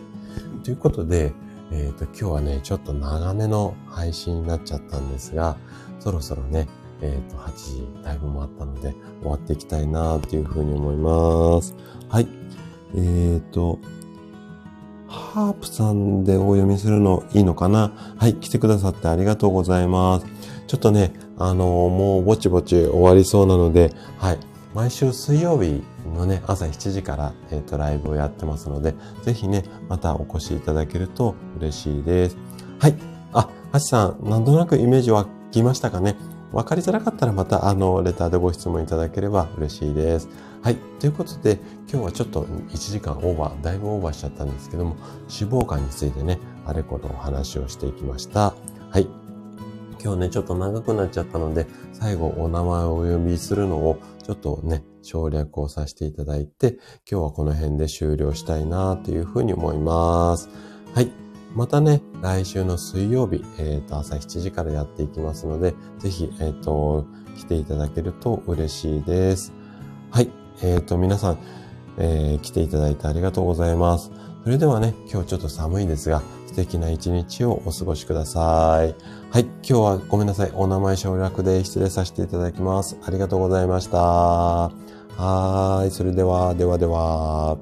ということで、えっ、ー、と、今日はね、ちょっと長めの配信になっちゃったんですが、そろそろね、えっ、ー、と、8時だいぶ回ったので、終わっていきたいな、というふうに思います。はい。えっ、ー、と、ハープさんでお読みするのいいのかな？はい、来てくださってありがとうございます。ちょっとね、あのー、もうぼちぼち終わりそうなので、はい、毎週水曜日のね、朝7時から、えっ、ー、と、ライブをやってますので、ぜひね、またお越しいただけると嬉しいです。はい。あ、はちさん、なんとなくイメージ湧きましたかね？わかりづらかったらまた、あの、レターでご質問いただければ嬉しいです。はい。ということで、今日はちょっと1時間オーバー、だいぶオーバーしちゃったんですけども、脂肪肝についてね、あれこれお話をしていきました。はい。今日ね、ちょっと長くなっちゃったので、最後お名前をお呼びするのを、ちょっとね、省略をさせていただいて、今日はこの辺で終了したいなというふうに思います。はい。またね、来週の水曜日、えっ、ー、と、朝7時からやっていきますので、ぜひ、えっ、ー、と、来ていただけると嬉しいです。え。えっ、ー、と、皆さん、えー、来ていただいてありがとうございます。それではね、今日ちょっと寒いですが、素敵な一日をお過ごしください。はい、今日はごめんなさい。お名前省略で失礼させていただきます。ありがとうございました。はい、それでは、ではでは。